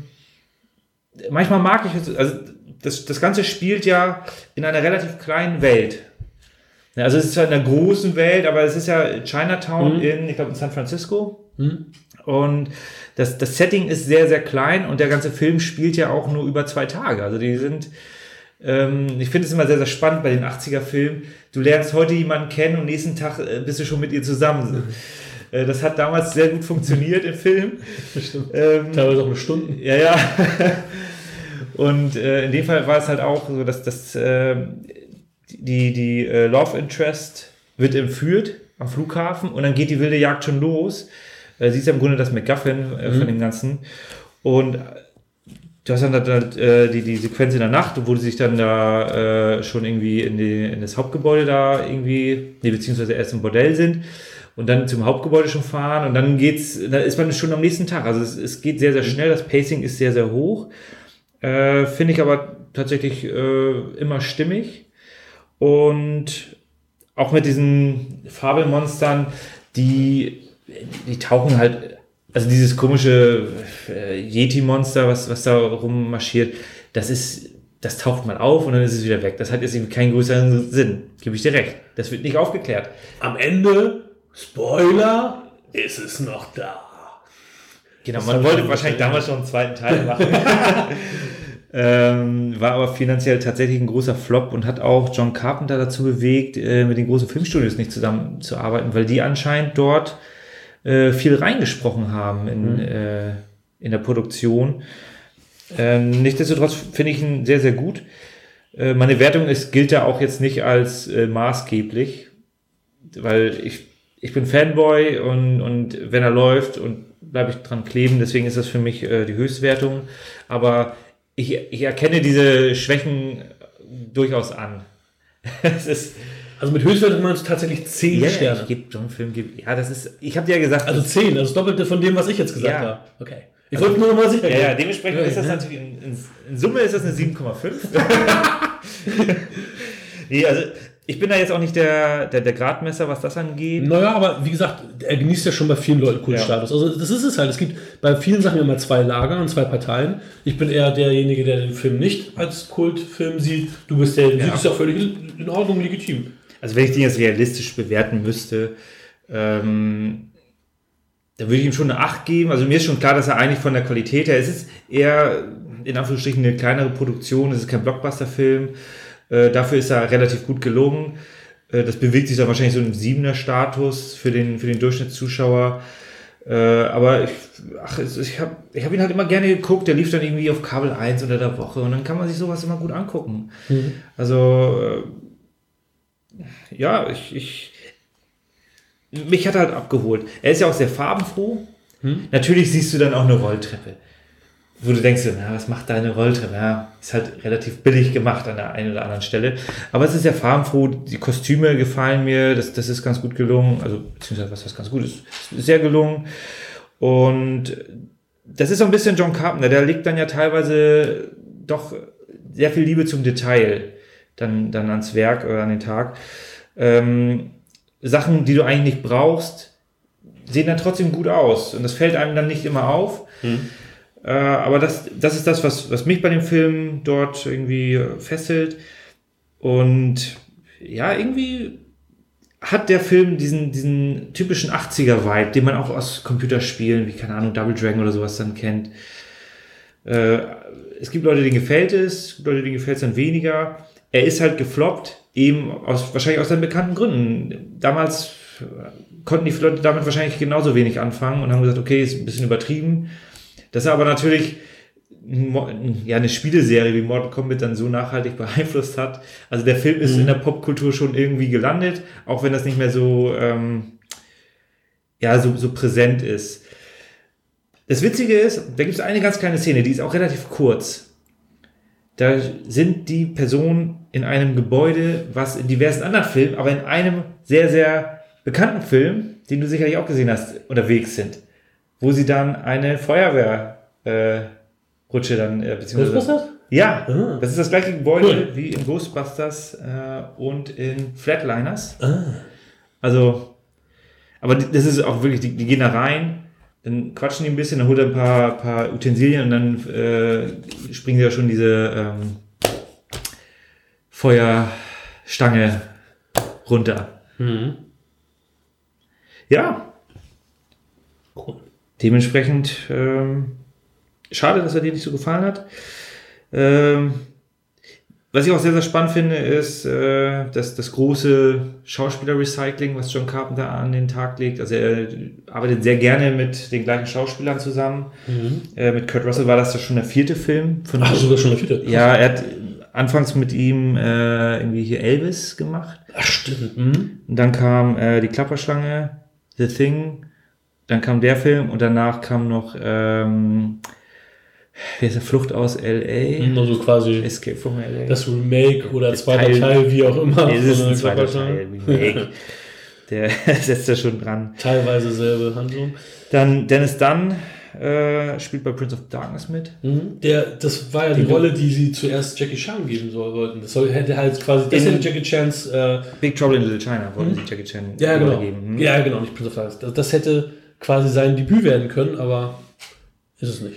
manchmal mag ich es, also das, das Ganze spielt ja in einer relativ kleinen Welt. Also es ist zwar in einer großen Welt, aber es ist ja Chinatown in, ich glaube, in San Francisco. Und das, das Setting ist sehr, sehr klein und der ganze Film spielt ja auch nur über zwei Tage. Also die sind, ähm, ich finde es immer sehr, sehr spannend bei den 80er-Filmen. Du lernst heute jemanden kennen und nächsten Tag äh, bist du schon mit ihr zusammen. Äh, das hat damals sehr gut funktioniert im Film. Ähm, Teilweise auch eine Stunde. ja, ja. Und äh, in dem Fall war es halt auch so, dass das, äh, die, die äh, Love Interest wird entführt am Flughafen und dann geht die wilde Jagd schon los. Äh, sie ist ja im Grunde das MacGuffin äh, von dem Ganzen. Und du hast dann halt, äh, die, die Sequenz in der Nacht, wo sie sich dann da äh, schon irgendwie in, die, in das Hauptgebäude da irgendwie, nee, beziehungsweise erst im Bordell sind und dann zum Hauptgebäude schon fahren und dann geht's, da ist man schon am nächsten Tag. Also es, es geht sehr, sehr schnell, das Pacing ist sehr, sehr hoch. Äh, Finde ich aber tatsächlich äh, immer stimmig. Und auch mit diesen Fabelmonstern, die, die tauchen halt, also dieses komische äh, Yeti-Monster, was, was da rummarschiert, das ist, das taucht mal auf und dann ist es wieder weg. Das hat jetzt eben keinen größeren Sinn. Gebe ich dir recht. Das wird nicht aufgeklärt. Am Ende, Spoiler, ist es noch da. Genau, Das man wollte wahrscheinlich damals schon einen zweiten Teil machen. ähm, war aber finanziell tatsächlich ein großer Flop und hat auch John Carpenter dazu bewegt, äh, mit den großen Filmstudios nicht zusammenzuarbeiten, weil die anscheinend dort äh, viel reingesprochen haben in, äh, in der Produktion. Ähm, nichtsdestotrotz finde ich ihn sehr, sehr gut. Äh, meine Wertung ist, gilt ja auch jetzt nicht als äh, maßgeblich, weil ich, ich bin Fanboy und, und wenn er läuft und bleibe ich dran kleben, deswegen ist das für mich äh, die Höchstwertung. Aber ich, ich erkenne diese Schwächen durchaus an. es ist Also mit Höchstwertung meinst du tatsächlich 10 ja, Sterne. ich gebe John Film, geb, ja, das ist, ich habe dir ja gesagt, Also 10, also das Doppelte von dem, was ich jetzt gesagt Ja. habe. Okay. Ich wollte nur noch mal sicher ja, ja, dementsprechend Okay, ist das natürlich, in, in, Summe ist das eine 7,5. nee, also ich bin da jetzt auch nicht der, der, der Gradmesser, was das angeht. Naja, aber wie gesagt, er genießt ja schon bei vielen Leuten Kultstatus. Also das ist es halt. Es gibt bei vielen Sachen immer zwei Lager und zwei Parteien. Ich bin eher derjenige, der den Film nicht als Kultfilm sieht. Du bist der, ja. ist ja völlig in Ordnung, legitim. Also wenn ich den jetzt realistisch bewerten müsste, ähm, da würde ich ihm schon eine 8 geben. Also mir ist schon klar, dass er eigentlich von der Qualität her, es ist eher in Anführungsstrichen eine kleinere Produktion, es ist kein Blockbuster-Film. Äh, dafür ist er relativ gut gelungen. Äh, das bewegt sich dann wahrscheinlich so im siebener Status für den, für den Durchschnittszuschauer. Äh, aber ich, ach, ich habe ich hab ihn halt immer gerne geguckt. Der lief dann irgendwie auf Kabel 1 unter der Woche und dann kann man sich sowas immer gut angucken. Also, äh, ja, ich, ich, mich hat er halt abgeholt. Er ist ja auch sehr farbenfroh. Natürlich siehst du dann auch eine Rolltreppe. Wo du denkst, na, was macht da eine Rolltreppe? Ja, ist halt relativ billig gemacht an der einen oder anderen Stelle. Aber es ist sehr farbenfroh. Die Kostüme gefallen mir. Das, das ist ganz gut gelungen. Also, beziehungsweise, was heißt ganz gut ist, ist sehr gelungen. Und das ist so ein bisschen John Carpenter. Der legt dann ja teilweise doch sehr viel Liebe zum Detail dann, dann ans Werk oder an den Tag. Ähm, Sachen, die du eigentlich nicht brauchst, sehen dann trotzdem gut aus. Und das fällt einem dann nicht immer auf. Äh, aber das, das ist das, was, was mich bei dem Film dort irgendwie fesselt. Und ja, irgendwie hat der Film diesen, diesen typischen 80er-Vibe, den man auch aus Computerspielen, wie keine Ahnung, Double Dragon oder sowas dann kennt. Äh, es gibt Leute, denen gefällt es, es gibt Leute, denen gefällt es dann weniger. Er ist halt gefloppt, eben aus, wahrscheinlich aus seinen bekannten Gründen. Damals äh, konnten die Leute damit wahrscheinlich genauso wenig anfangen und haben gesagt, okay, ist ein bisschen übertrieben. Dass er aber natürlich ja, eine Spieleserie wie Mortal Kombat dann so nachhaltig beeinflusst hat. Also der Film ist in der Popkultur schon irgendwie gelandet, auch wenn das nicht mehr so, ähm, ja, so, so präsent ist. Das Witzige ist, da gibt es eine ganz kleine Szene, die ist auch relativ kurz. Da sind die Personen in einem Gebäude, was in diversen anderen Filmen, aber in einem sehr, sehr bekannten Film, den du sicherlich auch gesehen hast, unterwegs sind. Wo sie dann eine Feuerwehr äh, dann, äh, beziehungsweise. Ghostbusters? Ja, Ah. das ist das gleiche Gebäude Cool. wie in Ghostbusters äh, und in Flatliners. Ah. Also, aber das ist auch wirklich, die, die gehen da rein, dann quatschen die ein bisschen, dann holt er ein paar, paar Utensilien und dann äh, springen sie ja schon diese ähm, Feuerstange runter. Mhm. Ja, Cool. dementsprechend ähm, schade, dass er dir nicht so gefallen hat. Ähm, was ich auch sehr, sehr spannend finde, ist äh, dass das große Schauspieler-Recycling, was John Carpenter an den Tag legt. Also er arbeitet sehr gerne mit den gleichen Schauspielern zusammen. Äh, mit Kurt Russell war das ja schon der vierte Film. Von Ach, sogar schon der vierte. ja, er hat anfangs mit ihm äh, irgendwie hier Elvis gemacht. Ach, stimmt. Mhm. Und dann kam äh, die Klapperschlange, The Thing, dann kam der Film und danach kam noch ähm, wie heißt der, Flucht aus L.A.? Also quasi Escape from L.A. das Remake oder zweiter Teil- Teil, wie auch immer. nee, das ist ein der zweiter. Teil, Remake. Der setzt da schon dran. Teilweise selbe Handlung. Dann Dennis Dunn äh, spielt bei Prince of Darkness mit. Mhm. Der, das war ja die, Die- Rolle, die sie zuerst Jackie Chan geben soll, wollten. Das soll, hätte halt quasi, das hätte Jackie Chans, äh, Big Trouble in Little China wollten sie Jackie Chan Mhm. ja genau, übergeben. Hm? ja genau, nicht Prince of Darkness. Das, das hätte quasi sein Debüt werden können, aber ist es nicht.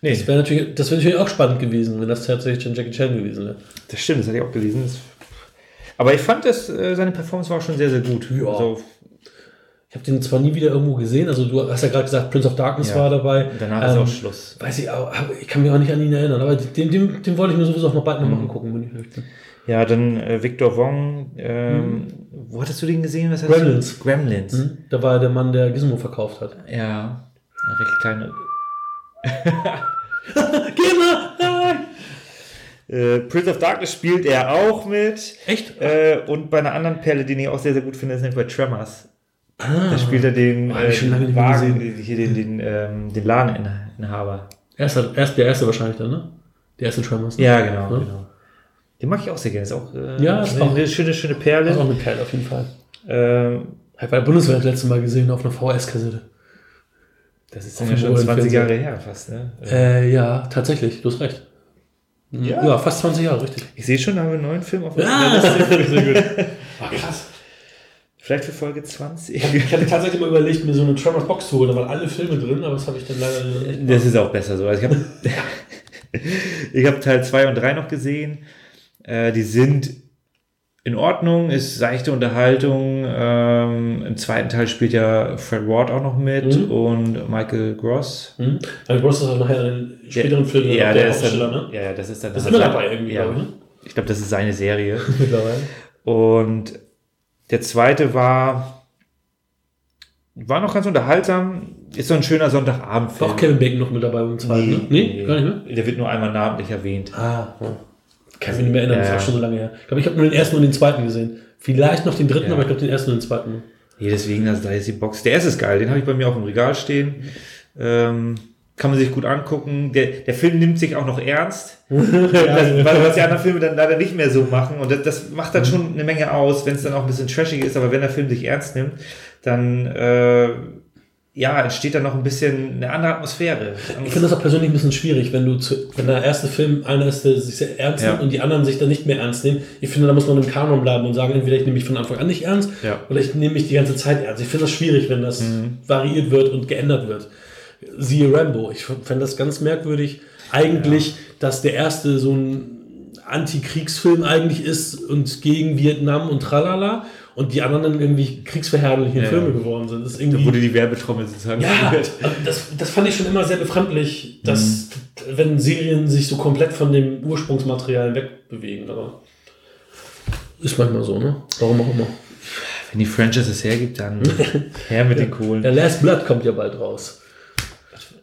Nee, Das wäre natürlich, das wäre natürlich auch spannend gewesen, wenn das tatsächlich schon Jackie Chan gewesen wäre. das stimmt, das hatte ich auch gelesen. Das, aber ich fand, dass äh, seine Performance war auch schon sehr, sehr gut. Ja. Also, Ich habe den zwar nie wieder irgendwo gesehen, also du hast ja gerade gesagt, Prince of Darkness Ja. war dabei. danach ist Ähm, auch Schluss. Weiß ich, aber ich kann mich auch nicht an ihn erinnern, aber den, den, den wollte ich mir sowieso auch noch bald noch Mhm. mal angucken, wenn ich möchte. Ja, dann äh, Victor Wong. Ähm, Wo hattest du den gesehen? Was Gremlins. Du? Gremlins. Hm? Da war der Mann, der Gizmo verkauft hat. Ja, eine recht kleine. Geh mal! Äh, Prince of Darkness spielt er auch mit. Echt? Äh, und bei einer anderen Perle, die ich auch sehr, sehr gut finde, ist nämlich bei Tremors. Ah. Da spielt er den, äh, mehr Wagen, hier den, den, ähm, den Ladeninhaber. Erster, erst, der erste wahrscheinlich dann, ne? Der erste Tremors. Ne? Ja, genau, Ja. genau. Den mag ich auch sehr gerne. Ist auch, äh, Ja, ist eine, auch- eine schöne, schöne Das ist Perle. auch eine Kerl auf jeden Fall. Ähm, Hab ich bei der Bundeswehr das letzte Mal gesehen auf einer VHS-Kassette. Das ist ja schon 20 Röhrenfernseher. Jahre her fast. Ne? Äh, ja, tatsächlich, du hast recht. Ja. Ja, fast 20 Jahre, richtig. Ich sehe schon, da haben wir einen neuen Film auf Ah, der gut. Ah, krass. Vielleicht für Folge 20. Ich, hatte tatsächlich mal überlegt, mir so eine Tremors Box zu holen. Da waren alle Filme drin, aber das habe ich dann leider nicht. Das ist auch besser so. Also ich habe ich hab Teil 2 und 3 noch gesehen. Äh, die sind in Ordnung, ist seichte Unterhaltung. Ähm, Im zweiten Teil spielt ja Fred Ward auch noch mit Mhm. und Michael Gross. Hm? Dann Gross ist auch nachher in späteren Filmen ja, auch der, ist dann, ne? ja, ja, das ist dann Das ist immer dabei irgendwie, ja, glaube ich, ne? Ich glaube, das ist seine Serie. Mittlerweile. Und der zweite war war noch ganz unterhaltsam. Ist so ein schöner Sonntagabendfilm. auch Kevin Bacon noch mit dabei beim zweiten, ne? Nee, gar nicht mehr? Der wird nur einmal namentlich erwähnt. Ah, ja. Kann ich mich nicht mehr erinnern, das Ja. ist auch schon so lange her. Ich glaube, ich habe nur den ersten und den zweiten gesehen. Vielleicht noch den dritten, Ja. aber ich glaube den ersten und den zweiten. Nee, deswegen, also da ist die Box. Der erste ist geil, den habe ich bei mir auch im Regal stehen. Ähm, kann man sich gut angucken. Der, der Film nimmt sich auch noch ernst. das, weil, was die anderen Filme dann leider nicht mehr so machen. Und das, das macht dann schon eine Menge aus, wenn es dann auch ein bisschen trashig ist. Aber wenn der Film sich ernst nimmt, dann äh, ja, entsteht dann noch ein bisschen eine andere Atmosphäre. Ich finde das auch persönlich ein bisschen schwierig, wenn du zu, wenn der erste Film einer ist, der sich sehr ernst Ja. nimmt und die anderen sich dann nicht mehr ernst nehmen. Ich finde, da muss man im Kanon bleiben und sagen, entweder ich nehme mich von Anfang an nicht ernst Ja. oder ich nehme mich die ganze Zeit ernst. Ich finde das schwierig, wenn das variiert wird und geändert wird. Siehe Rambo. Ich fände das ganz merkwürdig, eigentlich, dass der erste so ein Antikriegsfilm eigentlich ist und gegen Vietnam und tralala und die anderen dann irgendwie kriegsverherrliche Ja. Filme geworden sind. Das ist Da irgendwie wurde die Werbetrommel sozusagen ja, das, das fand ich schon immer sehr befremdlich, dass wenn Serien sich so komplett von dem Ursprungsmaterial wegbewegen, aber ist manchmal so, ne? Warum auch immer. Wenn die Franchise es hergibt, dann her mit den Kohlen. Der Last Blood kommt ja bald raus.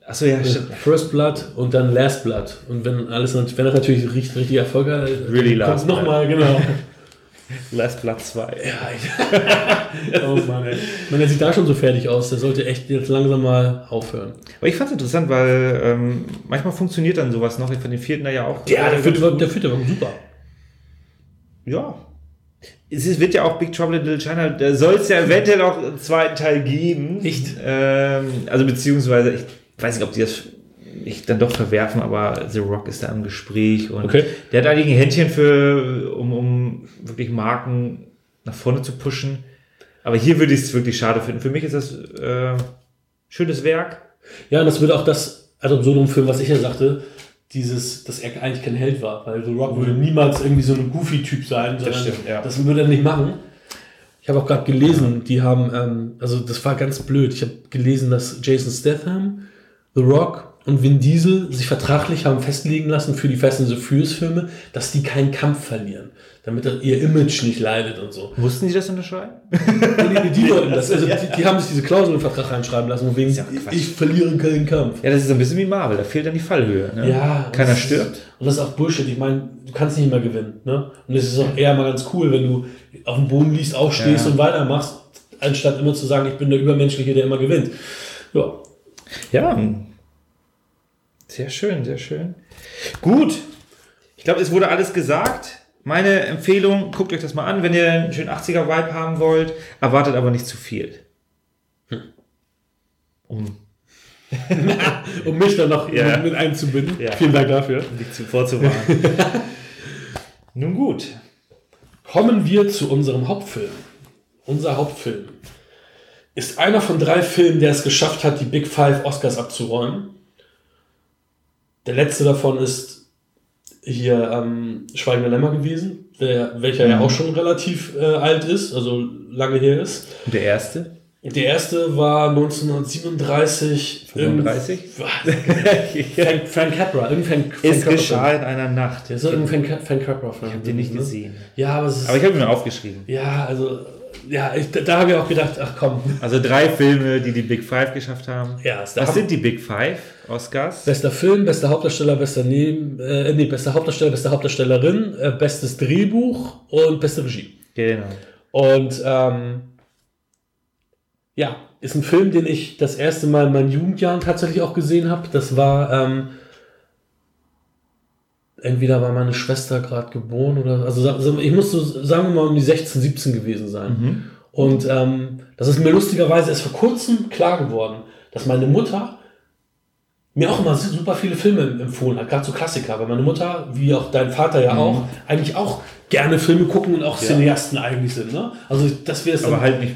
Achso, ja, stimmt. First Blood und dann Last Blood. Und wenn alles, wenn das natürlich richtig, richtig Erfolg hat, Really kommt nochmal, genau. Last Platz 2. Ja, ich, oh Mann, ey. Er sieht da schon so fertig aus, der sollte echt jetzt langsam mal aufhören. Aber ich fand es interessant, weil ähm, manchmal funktioniert dann sowas noch. Ich fand den vierten da ja auch. Ja, der äh, vierte war, der vierte war super. Ja. Es wird ja auch Big Trouble in Little China, da soll es ja eventuell auch einen zweiten Teil geben. Echt? Ähm, also beziehungsweise, ich weiß nicht, ob die das nicht dann doch verwerfen, aber The Rock ist da im Gespräch und Okay. der hat einige Händchen für, um, um wirklich Marken nach vorne zu pushen. Aber hier würde ich es wirklich schade finden. Für mich ist das äh, schönes Werk. Ja, und das würde auch das ad absurdum Film, was ich ja sagte, dieses, dass er eigentlich kein Held war, weil The Rock würde niemals irgendwie so ein Goofy-Typ sein, sondern das, stimmt, ja. würde er nicht machen. Ich habe auch gerade gelesen, die haben, ähm, also das war ganz blöd, ich habe gelesen, dass Jason Statham, The Rock und Vin Diesel sich vertraglich haben festlegen lassen für die Fast and the Furious Filme, dass die keinen Kampf verlieren, damit ihr Image nicht leidet und so. Mussten Sie das unterschreiben? Nee, nee, die wollten das, also die, die haben sich diese Klausel im Vertrag reinschreiben lassen, wegen ja ich verliere keinen Kampf. Ja, das ist ein bisschen wie Marvel, da fehlt dann die Fallhöhe. Ne? Ja. Keiner das ist- stirbt. Und das ist auch Bullshit. Ich meine, du kannst nicht immer gewinnen. Ne? Und es ist auch eher mal ganz cool, wenn du auf dem Boden liegst, aufstehst Ja. und weitermachst, anstatt immer zu sagen, ich bin der Übermenschliche, der immer gewinnt. Ja. Ja. Sehr schön, sehr schön. Gut. Ich glaube, es wurde alles gesagt. Meine Empfehlung, guckt euch das mal an, wenn ihr einen schönen 80er-Vibe haben wollt. Erwartet aber nicht zu viel. Um Um mich dann noch Ja. mit einzubinden. Ja. Vielen Dank dafür. dich zu vorzuwarnen. Nun gut. Kommen wir zu unserem Hauptfilm. Unser Hauptfilm ist einer von drei Filmen, der es geschafft hat, die Big Five Oscars abzuräumen. Der letzte davon ist hier ähm, Schweigen der Lämmer gewesen, der, welcher ja auch schon relativ äh, alt ist, also lange her ist. Und der erste? Der erste war 1937. 35? irgend- Frank, Frank Capra. Irgendein Frank Es geschah in einer Nacht. Der ist irgendein Frank, Capra. Ich habe den nicht ne? gesehen. Ja, aber es ist. Aber ich habe ihn mir aufgeschrieben. ja, also. Ja, ich, da, habe ich auch gedacht, ach komm. Also drei Filme, die die Big Five geschafft haben. Ja, Was Hammer. sind die Big Five Oscars? Bester Film, bester Hauptdarsteller, bester Neben, äh, nee, bester Hauptdarsteller, beste Hauptdarstellerin, äh, bestes Drehbuch und beste Regie. Genau. Und ähm, ja, ist ein Film, den ich das erste Mal in meinen Jugendjahren tatsächlich auch gesehen habe. Das war ähm, entweder war meine Schwester gerade geboren oder also ich muss so sagen wir mal um die 16, 17 gewesen sein. Und ähm, das ist mir lustigerweise erst vor kurzem klar geworden, dass meine Mutter mir auch immer super viele Filme empfohlen hat, gerade so Klassiker, weil meine Mutter, wie auch dein Vater ja auch, eigentlich auch gerne Filme gucken und auch Cineasten eigentlich sind. Ne? Also, dass wir es Aber halt nicht,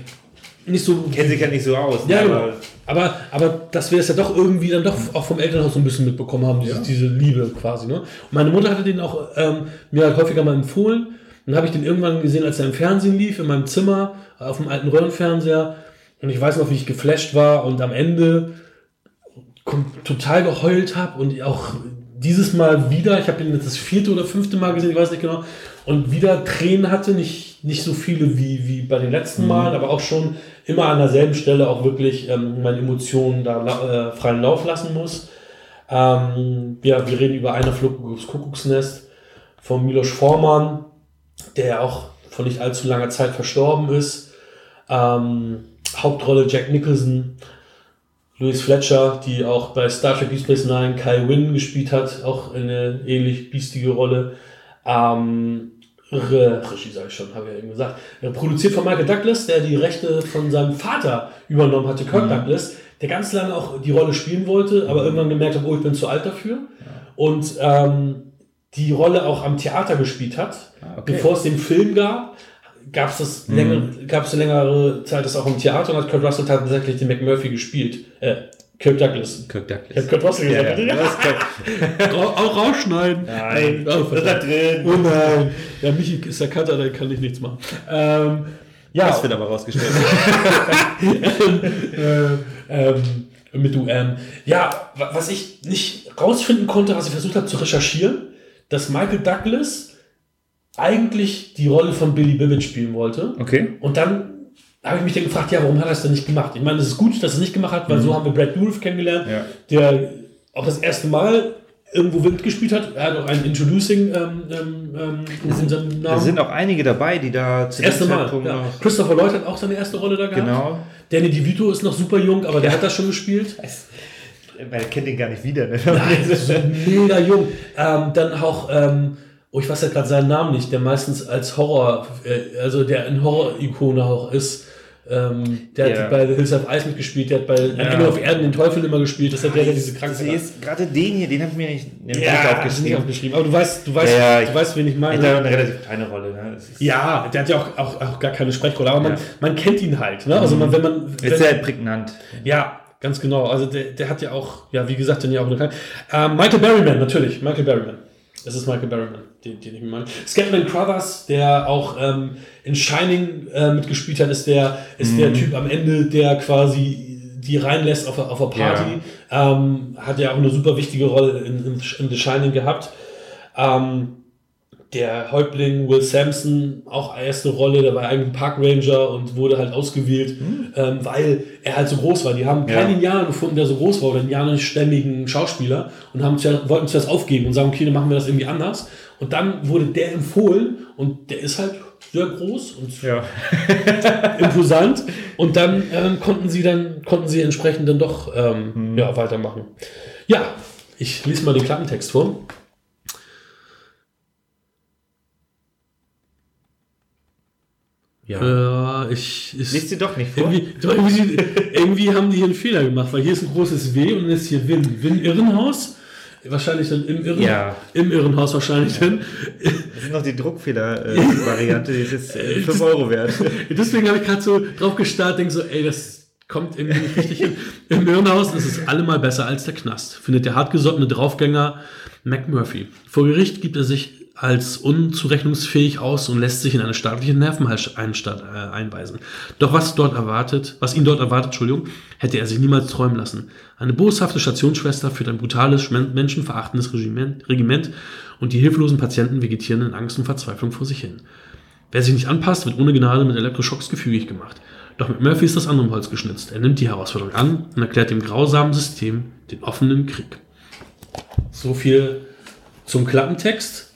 nicht so. kennen sich ja nicht so aus. Ja, ne? genau. Aber Aber, aber dass wir es ja doch irgendwie dann doch auch vom Elternhaus so ein bisschen mitbekommen haben, diese, diese Liebe quasi. Ne? Und meine Mutter hatte den auch ähm, mir halt häufiger mal empfohlen. Dann habe ich den irgendwann gesehen, als er im Fernsehen lief, in meinem Zimmer, auf dem alten Röhrenfernseher. Und ich weiß noch, wie ich geflasht war und am Ende total geheult habe und auch dieses Mal wieder, ich habe ihn jetzt das vierte oder fünfte Mal gesehen, ich weiß nicht genau, und wieder Tränen hatte, nicht, nicht so viele wie, wie bei den letzten Malen, aber auch schon immer an derselben Stelle auch wirklich ähm, meine Emotionen da äh, freien Lauf lassen muss. Ähm, ja, wir reden über einer Flug aufs Kuckucksnest von Milos Forman, der ja auch vor nicht allzu langer Zeit verstorben ist. Ähm, Hauptrolle Jack Nicholson, Louis Fletcher, die auch bei Star Trek Deep Space Nine Kai Wynn gespielt hat, auch eine ähnlich biestige Rolle. Ähm, Regie sage ich schon, habe ich ja eben gesagt. Ja, produziert von Michael Douglas, der die Rechte von seinem Vater übernommen hatte, Kirk Douglas, der ganz lange auch die Rolle spielen wollte, aber irgendwann gemerkt hat, oh, ich bin zu alt dafür. Und ähm, die Rolle auch am Theater gespielt hat, okay. bevor es den Film gab. Gab es das länger, gab es eine längere Zeit das auch im Theater und hat Kurt Russell tatsächlich den McMurphy gespielt. Äh, Kirk Douglas. Kirk Ich Douglas. hab Kurt Russell Ja, gesagt. ja. Das ist Kirk. Auch, auch rausschneiden. Nein, Oh, das ist da drin. Oh nein. Ja, Michi ist der Cutter, da kann ich nichts machen. Ähm, ja, Das wird aber rausgestellt. äh, ähm, mit du. Ähm, ja, wa- was ich nicht rausfinden konnte, was ich versucht habe zu recherchieren, dass Michael Douglas eigentlich die Rolle von Billy Bibbit spielen wollte. Okay. Und dann habe ich mich dann gefragt, ja, warum hat er es denn nicht gemacht? Ich meine, es ist gut, dass er es nicht gemacht hat, weil so haben wir Brad Dourif kennengelernt, Ja. der auch das erste Mal irgendwo Wind gespielt hat. Er hat auch ein Introducing ähm, ähm, ähm, in seinem Da Namen. sind auch einige dabei, die da zu erste dem Mal. Ja. Christopher Lloyd hat auch seine erste Rolle da gehabt. Genau. Danny DeVito ist noch super jung, aber der hat das schon gespielt. Man kennt ihn gar nicht wieder. Ne? Nein, mega jung. Ähm, dann auch, ähm, oh, ich weiß ja gerade seinen Namen nicht, der meistens als Horror, äh, also der ein Horror-Ikone auch ist. Ähm, der Ja. hat bei The Hills of Ice mitgespielt, der hat bei Ein Engel auf Erden den Teufel immer gespielt. Das hat der, der diese Krankheit hat. ist gerade den hier, den habe ich mir nicht, den Ja, nicht nicht aufgeschrieben. aufgeschrieben. Aber du weißt, du weißt, Ja, ja, du weißt, wen ich meine. hat eine relativ kleine Rolle. Ne? Ist, Ja, der hat ja auch, auch, auch gar keine Sprechrolle, aber man, Ja. man kennt ihn halt. Ne? Also man, wenn man, ist wenn, sehr prägnant. ja, ganz genau. Also der, der hat ja auch, ja, wie gesagt, dann ja auch eine kleine. Ähm, Michael Berryman, natürlich. Michael Berryman. Es ist Michael Berryman, den, den ich mir meine. Scatman Crothers, der auch ähm, in Shining äh, mitgespielt hat, ist der, ist der Typ am Ende, der quasi die reinlässt auf, a- auf eine Party. Ähm, hat ja auch eine super wichtige Rolle in, in, in The Shining gehabt. Ähm, der Häuptling Will Sampson, auch erste Rolle, der war eigentlich ein Park Ranger und wurde halt ausgewählt, ähm, weil er halt so groß war. Die haben keinen Ja. Indianer gefunden, der so groß war, oder einen indianischstämmigen Schauspieler und haben zuerst, wollten zuerst aufgeben und sagen, okay, dann machen wir das irgendwie anders. Und dann wurde der empfohlen und der ist halt sehr groß und Ja. imposant und dann ähm, konnten sie dann konnten sie entsprechend dann doch ähm, ja, weitermachen. Ja, Ich lese mal den Klappentext vor. Ja, äh, ich. ich Lies sie doch nicht vor. Irgendwie, irgendwie, irgendwie, haben die hier einen Fehler gemacht, weil hier ist ein großes W und ist hier Win. Win Irrenhaus. Wahrscheinlich dann im, Irren, ja. im Irrenhaus wahrscheinlich ja. dann. Das ist noch die Druckfehler-Variante, die ist jetzt 5 äh, Euro wert. Deswegen habe ich gerade so drauf gestartet, denke so, ey, das kommt irgendwie nicht richtig hin. Im Irrenhaus ist es allemal besser als der Knast, findet der hartgesottene Draufgänger McMurphy. Vor Gericht gibt er sich als unzurechnungsfähig aus und lässt sich in eine staatliche Nervenheilanstalt äh, einweisen. Doch was dort erwartet, was ihn dort erwartet, Entschuldigung, hätte er sich niemals träumen lassen. Eine boshafte Stationsschwester führt ein brutales, menschenverachtendes Regiment, Regiment und die hilflosen Patienten vegetieren in Angst und Verzweiflung vor sich hin. Wer sich nicht anpasst, wird ohne Gnade mit Elektroschocks gefügig gemacht. Doch mit Murphy ist das andere Holz geschnitzt. Er nimmt die Herausforderung an und erklärt dem grausamen System den offenen Krieg. So viel zum Klappentext.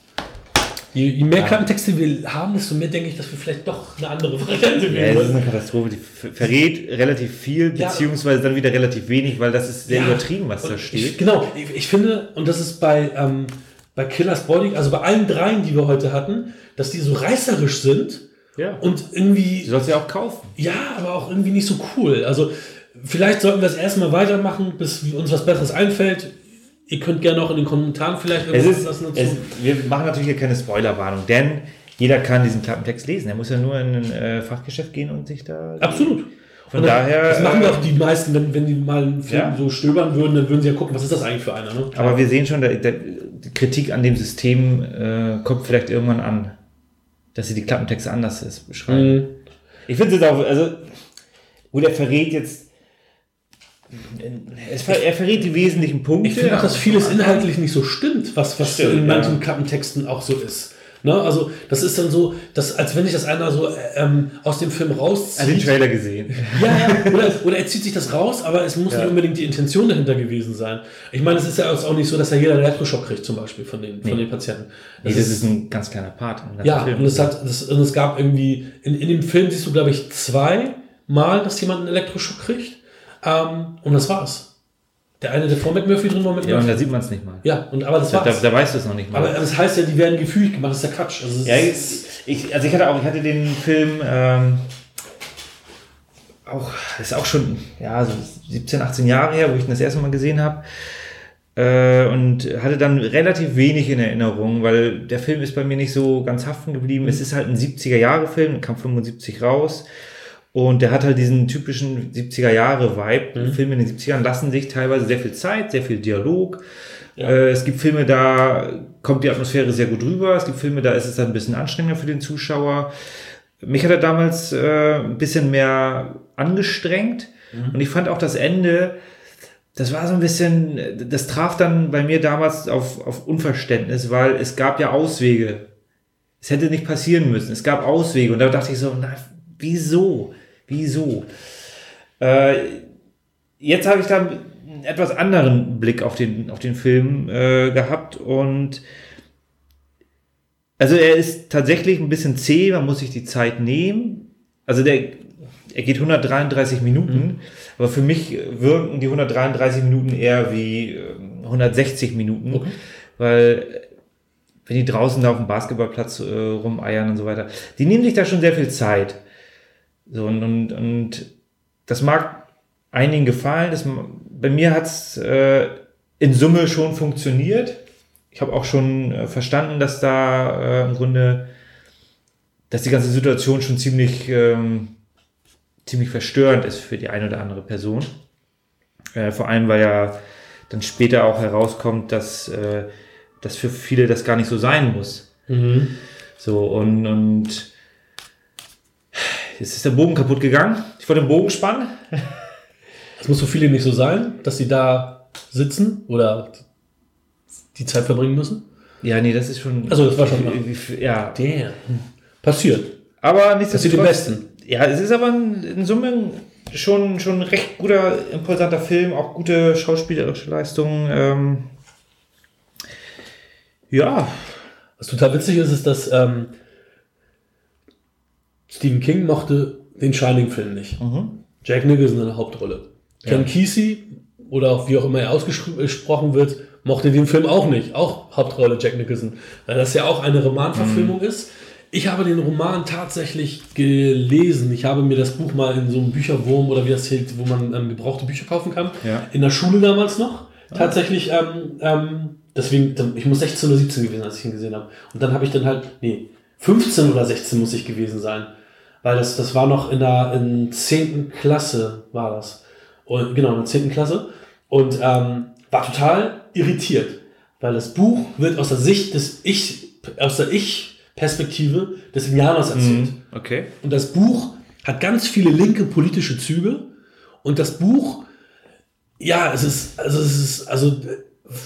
Je, je mehr ja. Klappentexte wir haben, desto mehr denke ich, dass wir vielleicht doch eine andere Variante wählen. Ja, das ist eine Katastrophe. Die verrät relativ viel, beziehungsweise dann wieder relativ wenig, weil das ist sehr ja. übertrieben, was da steht. Ich, genau, ich, ich, finde, und das ist bei, ähm, bei Killers Body, also bei allen dreien, die wir heute hatten, dass die so reißerisch sind. Ja. Und irgendwie. Du sollst ja auch kaufen. Ja, aber auch irgendwie nicht so cool. Also, vielleicht sollten wir das erstmal weitermachen, bis uns was Besseres einfällt. Ihr könnt gerne auch in den Kommentaren vielleicht irgendwas ist, dazu. Es, wir machen natürlich hier keine Spoilerwarnung, denn jeder kann diesen Klappentext lesen. Er muss ja nur in ein äh, Fachgeschäft gehen und sich da. Absolut. Von das, daher. Das machen ja auch die meisten, wenn, wenn die mal einen Film ja. so stöbern würden, dann würden sie ja gucken, was ist das eigentlich für einer. Ne? Aber wir sehen schon, der, der, die Kritik an dem System äh, kommt vielleicht irgendwann an, dass sie die Klappentexte anders ist, beschreiben. Mhm. Ich finde es auch, also, gut, er verrät jetzt es, er verrät die wesentlichen Punkte. Ich finde auch, dass vieles inhaltlich nicht so stimmt, was, was stimmt, in manchen ja. Klappentexten auch so ist. Ne? Also, das ist dann so, dass, als wenn sich das einer so ähm, aus dem Film rauszieht. Hat den Trailer gesehen. Ja, ja. Oder, oder er zieht sich das raus, aber es muss ja. nicht unbedingt die Intention dahinter gewesen sein. Ich meine, es ist ja auch nicht so, dass er jeder einen Elektroschock kriegt, zum Beispiel von den, nee. von den Patienten. Das, nee, das ist, ist, ein ganz kleiner Part. Ja, Film. und es, hat, das, und es gab irgendwie, in, in dem Film siehst du, glaube ich, zwei Mal, dass jemand einen Elektroschock kriegt. Ähm, und das war's. Der eine, der vor McMurphy drin war, McMurphy. Ja, und da sieht man es nicht mal. Ja, und, aber das war's. Da, da, weißt du es noch nicht mal. Aber das heißt ja, die werden gefühlt gemacht, das ist ja Quatsch. Also, ja, ich, also ich hatte auch, ich hatte den Film ähm, auch, ist auch schon, ja, so 17, 18 Jahre her, wo ich ihn das erste Mal gesehen habe. Äh, und hatte dann relativ wenig in Erinnerung, weil der Film ist bei mir nicht so ganz haften geblieben. Mhm. Es ist halt ein 70er-Jahre-Film, kam 75 raus. Und der hat halt diesen typischen 70er Jahre Vibe. Mhm. Filme in den 70ern lassen sich teilweise sehr viel Zeit, sehr viel Dialog. Ja. Äh, es gibt Filme, da kommt die Atmosphäre sehr gut rüber. Es gibt Filme, da ist es dann ein bisschen anstrengender für den Zuschauer. Mich hat er damals äh, ein bisschen mehr angestrengt. Mhm. Und ich fand auch das Ende, das war so ein bisschen, das traf dann bei mir damals auf, auf Unverständnis, weil es gab ja Auswege. Es hätte nicht passieren müssen. Es gab Auswege. Und da dachte ich so, na, wieso? Wieso? Äh, jetzt habe ich da einen etwas anderen Blick auf den, auf den Film äh, gehabt und also er ist tatsächlich ein bisschen zäh, man muss sich die Zeit nehmen. Also der, er geht 133 Minuten, mhm. aber für mich wirken die 133 Minuten eher wie 160 ähm, Minuten, okay. weil wenn die draußen da auf dem Basketballplatz äh, rumeiern und so weiter, die nehmen sich da schon sehr viel Zeit. So, und, und, und das mag einigen gefallen. Das, bei mir hat es äh, in Summe schon funktioniert. Ich habe auch schon äh, verstanden, dass da äh, im Grunde, dass die ganze Situation schon ziemlich, ähm, ziemlich verstörend ist für die eine oder andere Person. Äh, vor allem, weil ja dann später auch herauskommt, dass, äh, dass für viele das gar nicht so sein muss. Mhm. So, und, und Jetzt ist der Bogen kaputt gegangen. Ich wollte den Bogen spannen. Es muss für viele nicht so sein, dass sie da sitzen oder die Zeit verbringen müssen. Ja, nee, das ist schon. Also, das war schon. Mal. Ja. Damn. Passiert. Aber nicht Passiert dem Besten. Ja, es ist aber in Summe schon, schon ein recht guter, imposanter Film, auch gute schauspielerische Leistungen. Ähm, ja. Was total witzig ist, ist, dass ähm, Stephen King mochte den Shining-Film nicht. Mhm. Jack Nicholson in der Hauptrolle. Ja. Ken Kesey, oder wie auch immer er ausgesprochen wird, mochte den Film auch nicht. Auch Hauptrolle Jack Nicholson. Weil das ja auch eine Romanverfilmung Mhm. ist. Ich habe den Roman tatsächlich gelesen. Ich habe mir das Buch mal in so einem Bücherwurm oder wie das heißt, wo man ähm, gebrauchte Bücher kaufen kann. Ja. In der Schule damals noch. Tatsächlich, ähm, ähm, deswegen, ich muss 16 oder 17 gewesen, als ich ihn gesehen habe. Und dann habe ich dann halt, nee, 15 oder 16 muss ich gewesen sein. Weil das, das war noch in der in 10. Klasse, war das. Und, genau, in der 10. Klasse. Und ähm, war total irritiert. Weil das Buch wird aus der Sicht des Ich, aus der Ich-Perspektive des Indianers erzählt. Okay. Und das Buch hat ganz viele linke politische Züge. Und das Buch, ja, es ist, also es ist, also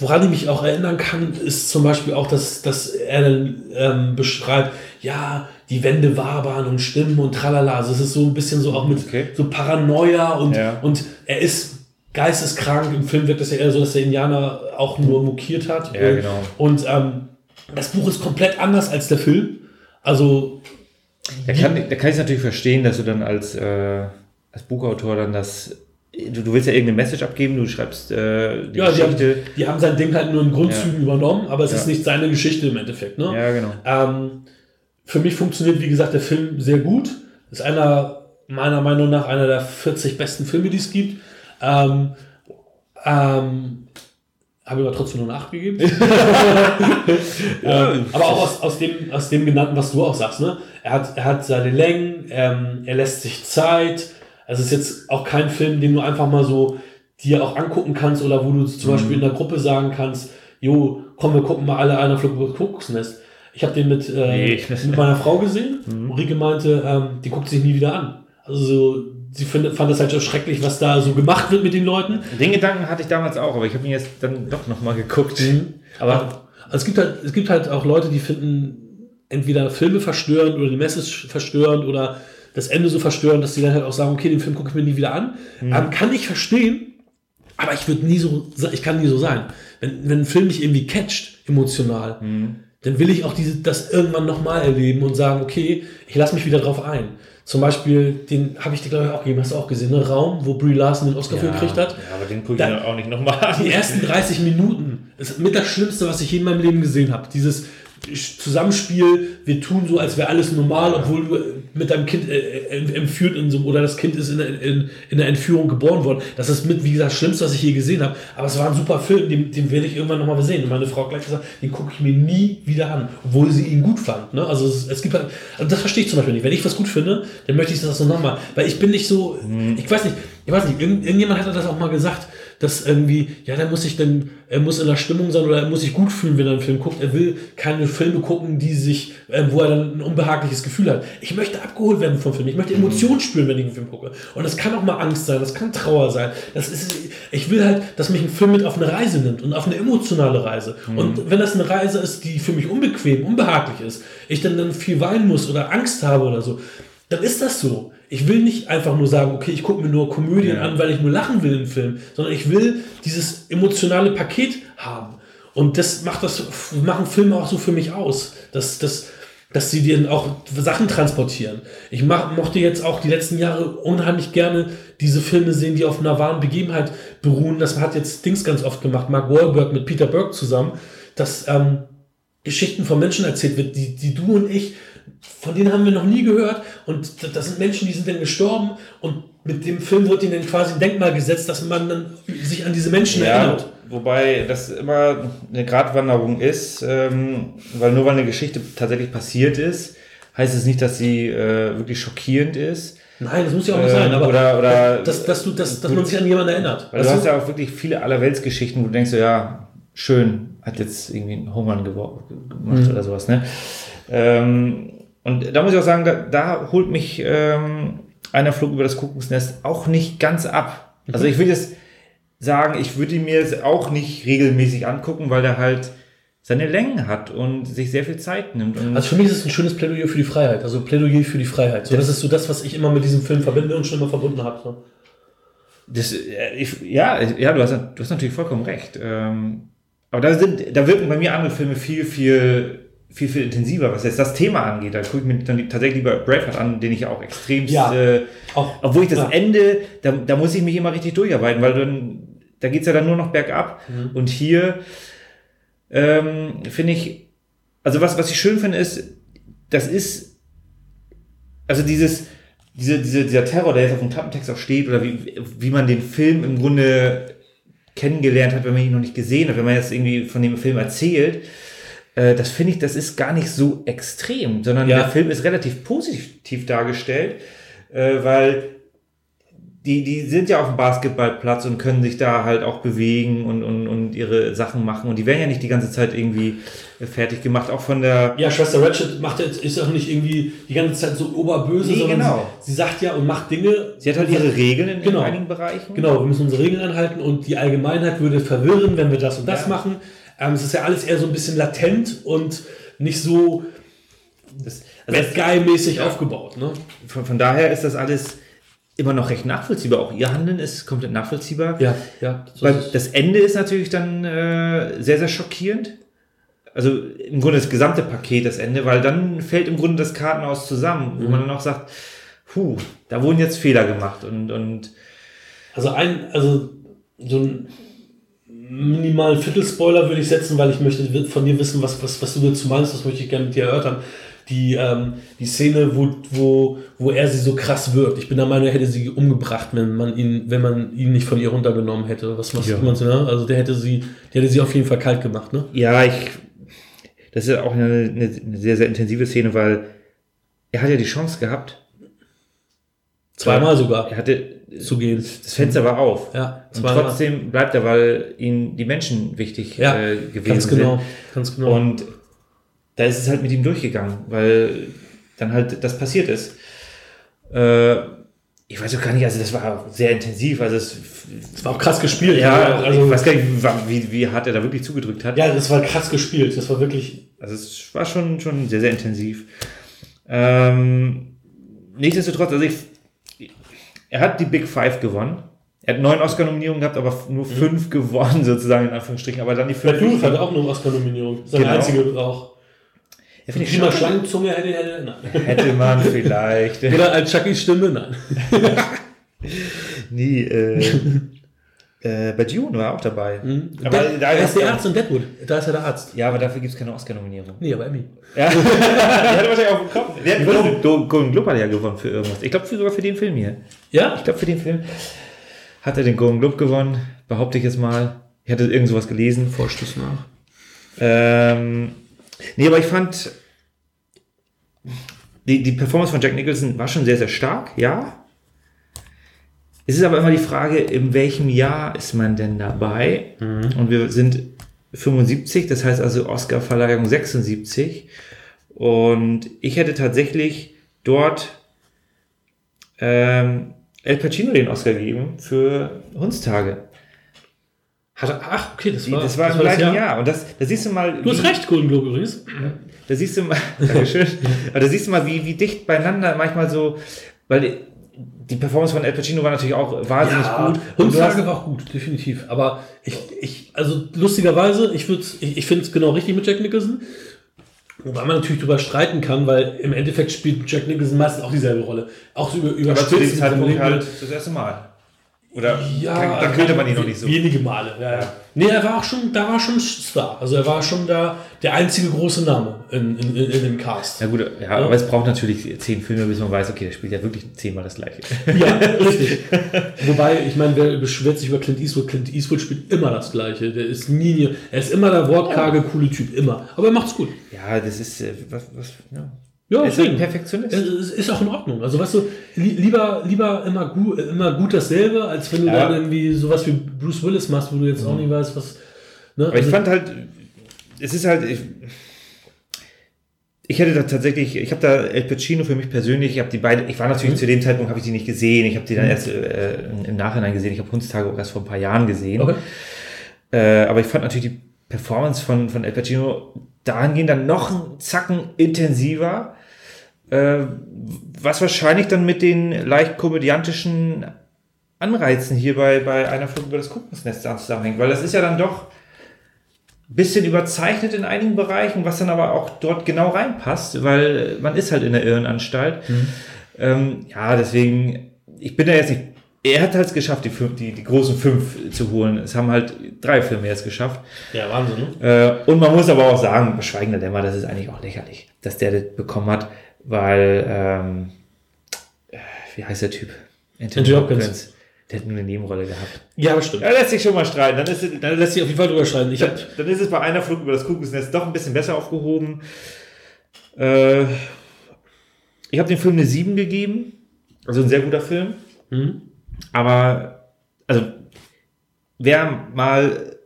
woran ich mich auch erinnern kann, ist zum Beispiel auch, dass, dass er dann ähm, beschreibt, ja, die Wände wabern und stimmen und tralala. Also es ist so ein bisschen so auch mit Okay. so Paranoia und, Ja. und er ist geisteskrank. Im Film wirkt es ja eher so, dass der Indianer auch nur mokiert hat. Ja, genau. Und ähm, das Buch ist komplett anders als der Film. Also Da kann, da kann ich es natürlich verstehen, dass du dann als, äh, als Buchautor dann das. Du, du willst ja irgendeine Message abgeben, du schreibst äh, die Ja, die haben, Geschichte. die haben sein Ding halt nur in Grundzügen übernommen, aber es Ja. ist nicht seine Geschichte im Endeffekt. Ne? Ja, genau. Ähm, für mich funktioniert, wie gesagt, der Film sehr gut. Ist einer, meiner Meinung nach, einer der 40 besten Filme, die es gibt. Ähm, ähm, habe ich aber trotzdem nur eine 8 gegeben. ähm, aber auch aus, aus, dem, aus dem genannten, was du auch sagst. Ne? Er, hat, er hat seine Längen, ähm, er lässt sich Zeit. Also es ist jetzt auch kein Film, den du einfach mal so dir auch angucken kannst oder wo du zum Beispiel in der Gruppe sagen kannst, jo, komm, wir gucken mal alle einer Flug Kuckucksnest. Ich habe den mit, äh, Nee. mit meiner Frau gesehen. Ulrike meinte, ähm, die guckt sich nie wieder an. Also so, sie findet, fand das halt so schrecklich, was da so gemacht wird mit den Leuten. Den Gedanken hatte ich damals auch, aber ich habe ihn jetzt dann doch nochmal geguckt. Aber Also es gibt halt, es gibt halt auch Leute, die finden entweder Filme verstörend oder die Message verstörend oder das Ende so verstörend, dass die dann halt auch sagen, okay, den Film gucke ich mir nie wieder an. Ähm, kann ich verstehen, aber ich würde nie so, ich kann nie so sein. Wenn, wenn ein Film mich irgendwie catcht, emotional, dann will ich auch diese, das irgendwann nochmal erleben und sagen, okay, ich lasse mich wieder drauf ein. Zum Beispiel, den habe ich dir, glaube ich, auch gegeben, hast du auch gesehen, ne? Raum, wo Brie Larson den Oscar für gekriegt hat. Ja, aber den gucke ich Da- mir auch nicht nochmal an. Die ersten 30 Minuten ist mit das Schlimmste, was ich je in meinem Leben gesehen habe. Dieses Zusammenspiel, wir tun so, als wäre alles normal, obwohl du mit deinem Kind äh, äh, entführt in so, oder das Kind ist in, der- in, in der Entführung geboren worden. Das ist mit, wie gesagt, das Schlimmste, was ich je gesehen habe. Aber es war ein super Film, den, den werde ich irgendwann nochmal sehen. Und meine Frau hat gleich gesagt, den gucke ich mir nie wieder an, obwohl sie ihn gut fand. Ne? Also es, es gibt halt, also das verstehe ich zum Beispiel nicht. Wenn ich was gut finde, dann möchte ich das so nochmal. Weil ich bin nicht so, ich weiß nicht, ich weiß nicht, irgend, irgendjemand hat das auch mal gesagt, dass irgendwie, ja, da muss ich dann, er muss in der Stimmung sein oder er muss sich gut fühlen, wenn er einen Film guckt. Er will keine Filme gucken, die sich, äh, wo er dann ein unbehagliches Gefühl hat. Ich möchte abgeholt werden vom Film. Ich möchte Emotionen spüren, wenn ich einen Film gucke. Und das kann auch mal Angst sein, das kann Trauer sein. Das ist, ich will halt, dass mich ein Film mit auf eine Reise nimmt und auf eine emotionale Reise. Und wenn das eine Reise ist, die für mich unbequem, unbehaglich ist, ich dann, dann viel weinen muss oder Angst habe oder so, dann ist das so. Ich will nicht einfach nur sagen, okay, ich gucke mir nur Komödien Ja. an, weil ich nur lachen will im Film, sondern ich will dieses emotionale Paket haben. Und das macht das, machen Filme auch so für mich aus. Dass, dass, dass sie dir auch Sachen transportieren. Ich mach, mochte jetzt auch die letzten Jahre unheimlich gerne diese Filme sehen, die auf einer wahren Begebenheit beruhen. Das hat jetzt Dings ganz oft gemacht, Mark Wahlberg mit Peter Burke zusammen, dass ähm, Geschichten von Menschen erzählt wird, die, die du und ich, von denen haben wir noch nie gehört. Und das sind Menschen, die sind dann gestorben und mit dem Film wird ihnen dann quasi ein Denkmal gesetzt, dass man dann sich an diese Menschen Ja, erinnert. wobei das immer eine Gratwanderung ist, ähm, weil nur weil eine Geschichte tatsächlich passiert ist, heißt es nicht, dass sie äh, wirklich schockierend ist. Nein, das muss ja auch nicht Ähm, sein, aber oder- oder- dass, dass, du, dass, dass man sich an jemanden erinnert. Weil du hast ja auch wirklich viele Allerweltsgeschichten, wo du denkst, so, ja, schön, hat jetzt irgendwie einen gewor- gemacht Mhm. oder sowas, ne? Ähm, und da muss ich auch sagen, da, da holt mich ähm, einer Flug über das Kuckucksnest auch nicht ganz ab. Also ich würde jetzt sagen, ich würde ihn mir jetzt auch nicht regelmäßig angucken, weil der halt seine Längen hat und sich sehr viel Zeit nimmt. Und Also für mich ist es ein schönes Plädoyer für die Freiheit. Also Plädoyer für die Freiheit. So, das ist so das, was ich immer mit diesem Film verbinde und schon immer verbunden habe. So. Das, äh, ich, ja, ja du, hast, du hast natürlich vollkommen recht. Ähm, aber da, sind, da wirken bei mir andere Filme viel, viel, viel, viel intensiver, was jetzt das Thema angeht. Da gucke ich mir dann tatsächlich lieber Braveheart an, den ich auch extremst. Ja, äh, auch. obwohl ich das Ja. Ende, da, da muss ich mich immer richtig durcharbeiten, weil dann da geht's ja dann nur noch bergab. Und hier ähm, finde ich, also was, was ich schön finde, ist, das ist, also dieses, diese, diese, dieser Terror, der jetzt auf dem Klappentext auch steht, oder wie, wie man den Film im Grunde kennengelernt hat, wenn man ihn noch nicht gesehen hat, wenn man jetzt irgendwie von dem Film erzählt, äh, das finde ich, das ist gar nicht so extrem, sondern Ja. der Film ist relativ positiv dargestellt, äh, weil die, die sind ja auf dem Basketballplatz und können sich da halt auch bewegen und, und, und ihre Sachen machen. Und die werden ja nicht die ganze Zeit irgendwie äh, fertig gemacht, auch von der. Ja, Schwester Ratchet macht jetzt, ist auch nicht irgendwie die ganze Zeit so oberböse, Nee, sondern genau. sie, sie sagt ja und macht Dinge. Sie hat halt ihre Regeln in, Genau. in einigen Bereichen. Genau, wir müssen unsere Regeln anhalten und die Allgemeinheit würde verwirren, wenn wir das und das Ja. machen. Ähm, es ist ja alles eher so ein bisschen latent und nicht so Das, also Bad Guy-mäßig aufgebaut. Ne? von, von daher ist das alles immer noch recht nachvollziehbar. Auch ihr Handeln ist komplett nachvollziehbar. Ja, ja. So Weil das Ende ist natürlich dann äh, sehr, sehr schockierend. Also im Grunde das gesamte Paket, das Ende, weil dann fällt im Grunde das Kartenhaus zusammen, wo man dann auch sagt, puh, da wurden jetzt Fehler gemacht und, und Also ein, also so ein minimalen Viertelspoiler würde ich setzen, weil ich möchte von dir wissen, was, was, was du dazu meinst, das möchte ich gerne mit dir erörtern. Die, ähm, die Szene, wo, wo, wo er sie so krass wirkt. Ich bin der Meinung, er hätte sie umgebracht, wenn man ihn, wenn man ihn nicht von ihr runtergenommen hätte. Was, was Ja. meinst du, ne? Also der hätte sie, der hätte sie auf jeden Fall kalt gemacht, ne? ja, ich, das ist auch eine, eine, eine sehr, sehr intensive Szene, weil er hat ja die Chance gehabt, Zweimal sogar er hatte, zu gehen. das Fenster war auf. Ja, Und trotzdem bleibt er, weil ihm die Menschen wichtig Ja, äh, gewesen ganz sind. genau, ganz genau. Und da ist es halt mit ihm durchgegangen, weil dann halt das passiert ist. Äh, ich weiß auch gar nicht, also das war sehr intensiv. Also es, das war auch krass gespielt. ja, also, ich weiß gar nicht, wie, wie hart er da wirklich zugedrückt hat. ja, das war krass gespielt. Das war wirklich Also es war schon, schon sehr, sehr intensiv. Ähm, nichtsdestotrotz, also ich, er hat die Big Five gewonnen. Er hat neun Oscar-Nominierungen gehabt, aber nur fünf gewonnen, sozusagen, in Anführungsstrichen. Aber dann die fünf. Bull hatte auch eine Oscar-Nominierung. Seine Genau. einzige auch. Ja, finde ich schon. Schlangenzunge hätte er. Nein. Hätte man vielleicht. Oder als Chuckys Stimme? Nein. Nie. Äh, äh, bei Dune war er auch dabei. Aber Der, da er ist der er- Arzt in Deadwood. Da ist er der Arzt. Ja, aber dafür gibt es keine Oscar-Nominierung. Nee, aber Emmy. Ja. der hatte wahrscheinlich auf dem Kopf. Der hat Golden, Golden Globe hat er ja gewonnen für irgendwas. Ich glaube sogar für den Film hier. Ja? Ich glaube für den Film hat er den Golden Globe gewonnen. Behaupte ich jetzt mal. Ich hatte irgend sowas gelesen. Vorstoß nach. Ähm, nee, aber ich fand, die, die Performance von Jack Nicholson war schon sehr, sehr stark, ja. Es ist aber immer die Frage, in welchem Jahr ist man denn dabei? Und wir sind 75, das heißt also Oscar-Verleihung 76. Und ich hätte tatsächlich dort ähm, El Pacino den Oscar gegeben für Hundstage. Hat ach, okay, das war das war im gleichen Jahr. Und das, da siehst du mal. Du hast wie- recht, Golden Globe übrigens. Da siehst du mal, Dankeschön. Aber da siehst du mal, wie, wie dicht beieinander manchmal so, weil die, Performance von El Pacino war natürlich auch wahnsinnig gut. Und du Hundstage hast, war auch gut, definitiv. Aber ich, ich also lustigerweise, ich, würd's- ich, ich finde es genau richtig mit Jack Nicholson. Wobei man natürlich darüber streiten kann, weil im Endeffekt spielt Jack Nicholson meistens auch dieselbe Rolle. Auch so über, über aber zu dem Zeitpunkt halt das erste Mal. Oder Ja, da, da kannte man ihn noch nicht so. Wenige Male, ja, ja. Nee, er war auch schon, da war schon Star. Also er war schon da der einzige große Name in, in, in, in dem Cast. Ja gut, ja, aber es braucht natürlich zehn Filme, bis man weiß, okay, der spielt ja wirklich zehnmal das gleiche. Ja, richtig. Wobei, ich meine, wer beschwert sich über Clint Eastwood? Clint Eastwood spielt immer das Gleiche. Der ist nie, er ist immer der wortkarge, coole Typ, immer. Aber er macht's gut. Ja, das ist, äh, was, was, ja. Ja, ist deswegen. Perfektionist. Es ist, ist auch in Ordnung. Also, weißt du, li lieber, lieber immer, gu immer gut dasselbe, als wenn du Ja. dann irgendwie sowas wie Bruce Willis machst, wo du jetzt auch nicht weißt, was. Ne? Aber ich Also- fand halt, es ist halt, ich, ich hätte da tatsächlich, ich habe da El Pacino für mich persönlich, ich habe die beiden, ich war natürlich zu dem Zeitpunkt, habe ich die nicht gesehen, ich habe die dann erst äh, im Nachhinein gesehen, ich habe Hundstage auch erst vor ein paar Jahren gesehen. Okay. Äh, aber ich fand natürlich die Performance von, von El Pacino dahingehend dann noch einen Zacken intensiver, äh, was wahrscheinlich dann mit den leicht komödiantischen Anreizen hier bei, bei einer Flug über das Kuckucksnest zusammenhängt, weil das ist ja dann doch ein bisschen überzeichnet in einigen Bereichen, was dann aber auch dort genau reinpasst, weil man ist halt in der Irrenanstalt. Ähm, ja, deswegen, ich bin da jetzt nicht er hat halt geschafft, die, fünf, die, die großen fünf zu holen. Es haben halt drei Filme jetzt geschafft. Ja, Wahnsinn, ne? Äh, und man muss aber auch sagen, Schweigender Dämmer, das ist eigentlich auch lächerlich, dass der das bekommen hat, weil, ähm, äh, wie heißt der Typ? Anthony Hopkins. Der hat nur eine Nebenrolle gehabt. Ja, das stimmt. Ja, lässt sich schon mal streiten. Dann ist, es- Da lässt sich auf jeden Fall drüber schreiben. Ich dann, hab, dann ist es bei einer Flug über das Kuckucksnest doch ein bisschen besser aufgehoben. Äh, ich habe dem Film eine 7 gegeben. Also ein sehr guter Film. hm? Aber, also, wer mal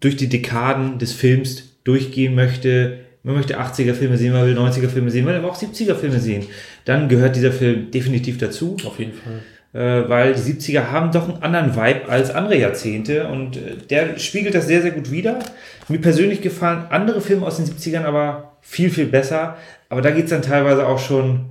durch die Dekaden des Films durchgehen möchte, man möchte 80er-Filme sehen, man will 90er-Filme sehen, man will aber auch 70er-Filme sehen, dann gehört dieser Film definitiv dazu, Auf jeden Fall. äh, weil die 70er haben doch einen anderen Vibe als andere Jahrzehnte und äh, der spiegelt das sehr, sehr gut wider. Mir persönlich gefallen andere Filme aus den 70ern aber viel, viel besser, aber da geht es dann teilweise auch schon,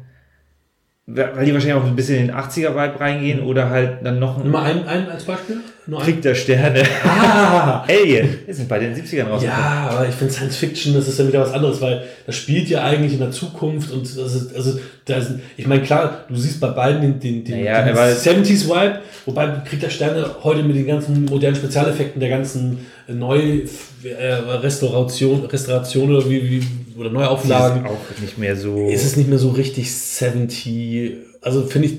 weil die wahrscheinlich auch ein bisschen in den 80er-Vibe reingehen oder halt dann noch Nimm mal einen, einen als Beispiel. Nur. Krieg der Sterne. Ah! Alien. Wir sind bei den 70ern rausgekommen. Ja, aber ich finde Science Fiction, das ist ja wieder was anderes, weil das spielt ja eigentlich in der Zukunft und das ist, also, da ist, ich meine, klar, du siehst bei beiden den, den, den, Naja, den aber- 70s Vibe, wobei Krieg der Sterne heute mit den ganzen modernen Spezialeffekten, der ganzen Neu äh, Restauration, Restauration oder wie, wie oder Neuauflagen, ist auch nicht mehr so. ist es nicht mehr so richtig 70. Also finde ich,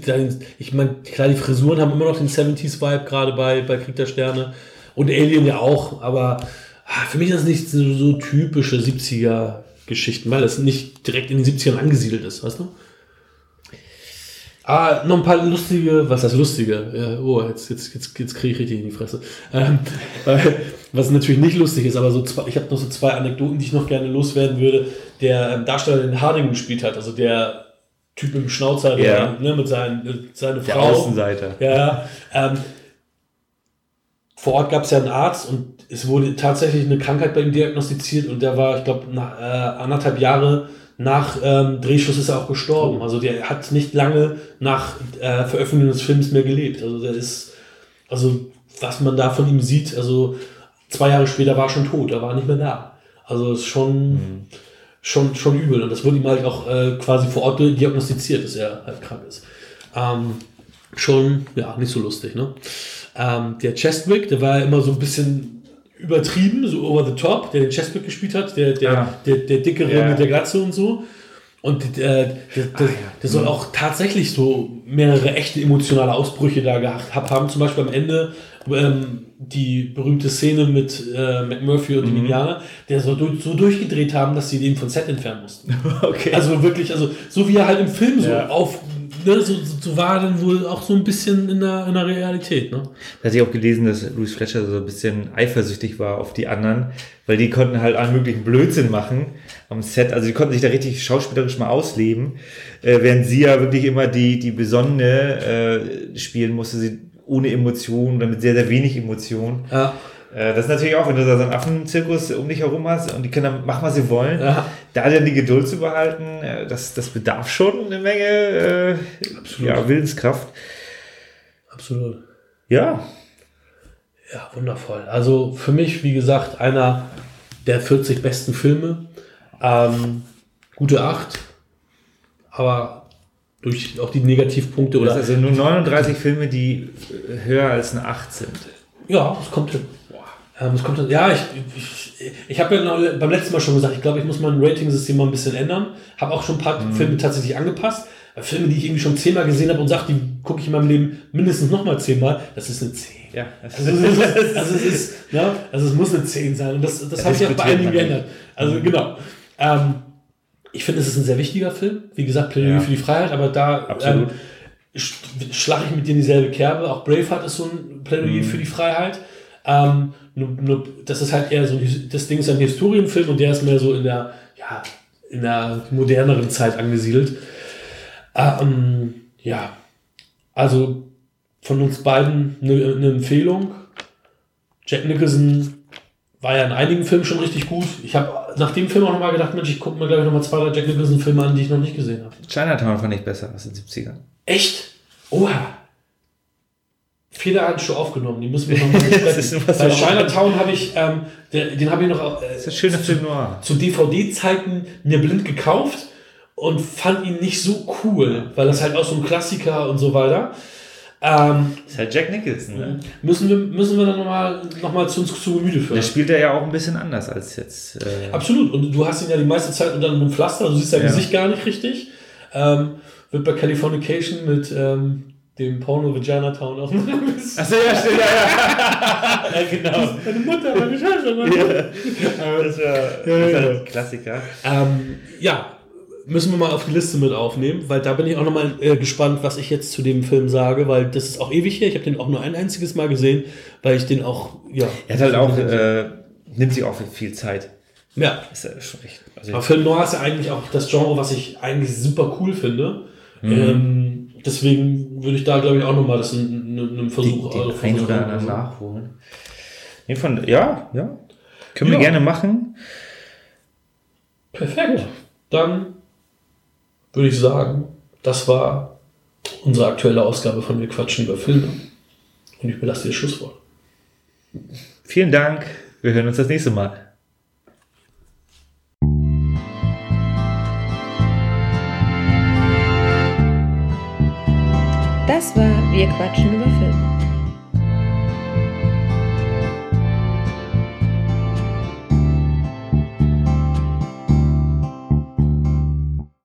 ich meine, klar, die Frisuren haben immer noch den 70s Vibe, gerade bei, bei Krieg der Sterne. Und Alien ja auch, aber ah, für mich ist das nicht so, so typische 70er Geschichten, weil das nicht direkt in den 70ern angesiedelt ist, weißt du? Ah, noch ein paar lustige, was heißt lustige? Ja, oh, jetzt, jetzt, jetzt, jetzt kriege ich richtig in die Fresse. Ähm, weil, was natürlich nicht lustig ist, aber so zwei, ich habe noch so zwei Anekdoten, die ich noch gerne loswerden würde. Der ähm, Darsteller, den Harding gespielt hat, also der Typ mit dem Schnauzer, der, Ja. ne, mit seinen, mit seiner der Frau. Außenseiter. Ja, ähm, vor Ort gab es ja einen Arzt und es wurde tatsächlich eine Krankheit bei ihm diagnostiziert und der war, ich glaube, nach äh, anderthalb Jahre nach ähm, Drehschluss ist er auch gestorben. Also der hat nicht lange nach äh, Veröffentlichung des Films mehr gelebt. Also der ist, also was man da von ihm sieht, also zwei Jahre später war er schon tot, er war nicht mehr da. Also ist schon, schon, schon übel. Und das wurde ihm halt auch äh, quasi vor Ort diagnostiziert, dass er halt krank ist. Ähm, schon, ja, nicht so lustig, ne? Ähm, der Chestwick, der war ja immer so ein bisschen übertrieben, so over the top, der den Chestwick gespielt hat, der, der, Ah. der, der dickere Ja. mit der Glatze und so. Und äh, der, der, der, der soll auch tatsächlich so mehrere echte emotionale Ausbrüche da gehabt haben. Zum Beispiel am Ende ähm, die berühmte Szene mit äh, McMurphy und dem Indianer, der soll durch, so durchgedreht haben, dass sie den von Set entfernen mussten. Okay. Also wirklich, also so wie er halt im Film so Ja. auf, ne, so, so, so war dann wohl auch so ein bisschen in der, in der Realität, ne? Da hatte ich auch gelesen, dass Louis Fletcher so ein bisschen eifersüchtig war auf die anderen, weil die konnten halt allen möglichen Blödsinn machen am Set. Also die konnten sich da richtig schauspielerisch mal ausleben, äh, während sie ja wirklich immer die, die Besonnene äh, spielen musste, sie ohne Emotionen oder mit sehr, sehr wenig Emotionen. Ja. Äh, das ist natürlich auch, wenn du da so einen Affenzirkus um dich herum hast und die dann machen, was sie wollen, Ja. da dann die Geduld zu behalten, äh, das, das bedarf schon eine Menge äh, ja, Willenskraft. Absolut. Ja, Ja, wundervoll. Also für mich, wie gesagt, einer der 40 besten Filme. Ähm, gute 8. Aber durch auch die Negativpunkte Das oder. also nur 39 Filme, die äh, höher als eine 8 sind. Ja, es kommt hin. Ähm, es kommt. Ja, ich, ich, ich habe ja noch beim letzten Mal schon gesagt, ich glaube, ich muss mein Rating-System mal ein bisschen ändern. Habe auch schon ein paar Filme tatsächlich angepasst. Weil Filme, die ich irgendwie schon zehnmal gesehen habe und sage, die gucke ich in meinem Leben mindestens nochmal zehnmal, das ist eine 10. Ja, Also es ist, also es, ist ne? also es muss eine 10 sein. Und das, das habe ich auch bei einigen geändert. Also genau. Ähm, ich finde, es ist ein sehr wichtiger Film. Wie gesagt, Plädoyer Ja. für die Freiheit, aber da ähm, sch- schlage ich mit dir in dieselbe Kerbe. Auch Braveheart ist so ein Plädoyer Mhm. für die Freiheit. Ähm, nur, nur, das ist halt eher so, das Ding ist ein Historienfilm und der ist mehr so in der, ja, in der moderneren Zeit angesiedelt. Ähm, ja, also von uns beiden eine, eine Empfehlung. Jack Nicholson war ja in einigen Filmen schon richtig gut. Ich habe nach dem Film auch nochmal gedacht, Mensch, ich gucke mir, glaube ich, nochmal zwei, drei Jack Nicholson-Filme an, die ich noch nicht gesehen habe. Chinatown fand ich besser als in den 70ern. Echt? Oha. Schon aufgenommen, die müssen wir nochmal besprechen. Bei Chinatown habe ich, ähm, der, den habe ich noch äh, Das ist schöner Film noir. zu DVD-Zeiten mir blind gekauft und fand ihn nicht so cool, weil das halt auch so ein Klassiker und so weiter. Ähm, ist halt Jack Nicholson, ne? müssen, wir, müssen wir dann nochmal noch mal zu uns zu Gemüte führen. Der spielt er ja auch ein bisschen anders als jetzt. Äh, Absolut. Und du hast ihn ja die meiste Zeit unter einem Pflaster, du siehst sein Ja. Gesicht gar nicht richtig. Ähm, wird bei Californication mit ähm, dem Porno Vagina Town auch noch ein bisschen. Achso, ja, stimmt, ja, ja. ja genau. Meine Mutter, meine Scheiße, meine Mutter. Das war, Ja, das war ja. ein Klassiker. Ähm, ja, müssen wir mal auf die Liste mit aufnehmen, weil da bin ich auch nochmal äh, gespannt, was ich jetzt zu dem Film sage, weil das ist auch ewig hier. Ich habe den auch nur ein einziges Mal gesehen, weil ich den auch, ja. Er hat halt auch, äh, nimmt sich auch viel Zeit. ja. Ist ja schon echt. Also Aber Film Noir ist ja eigentlich auch das Genre, was ich eigentlich super cool finde. Ähm, deswegen würde ich da, glaube ich, auch nochmal das in, in, einem Versuch den also ein Versuch oder anderen nachholen. Nee, von, ja, ja. Können wir Ja. gerne machen. Perfekt. Dann würde ich sagen, das war unsere aktuelle Ausgabe von Wir quatschen über Filme. Und ich belasse dir das Schlusswort. Vielen Dank. Wir hören uns das nächste Mal. Das war Wir quatschen über Filme.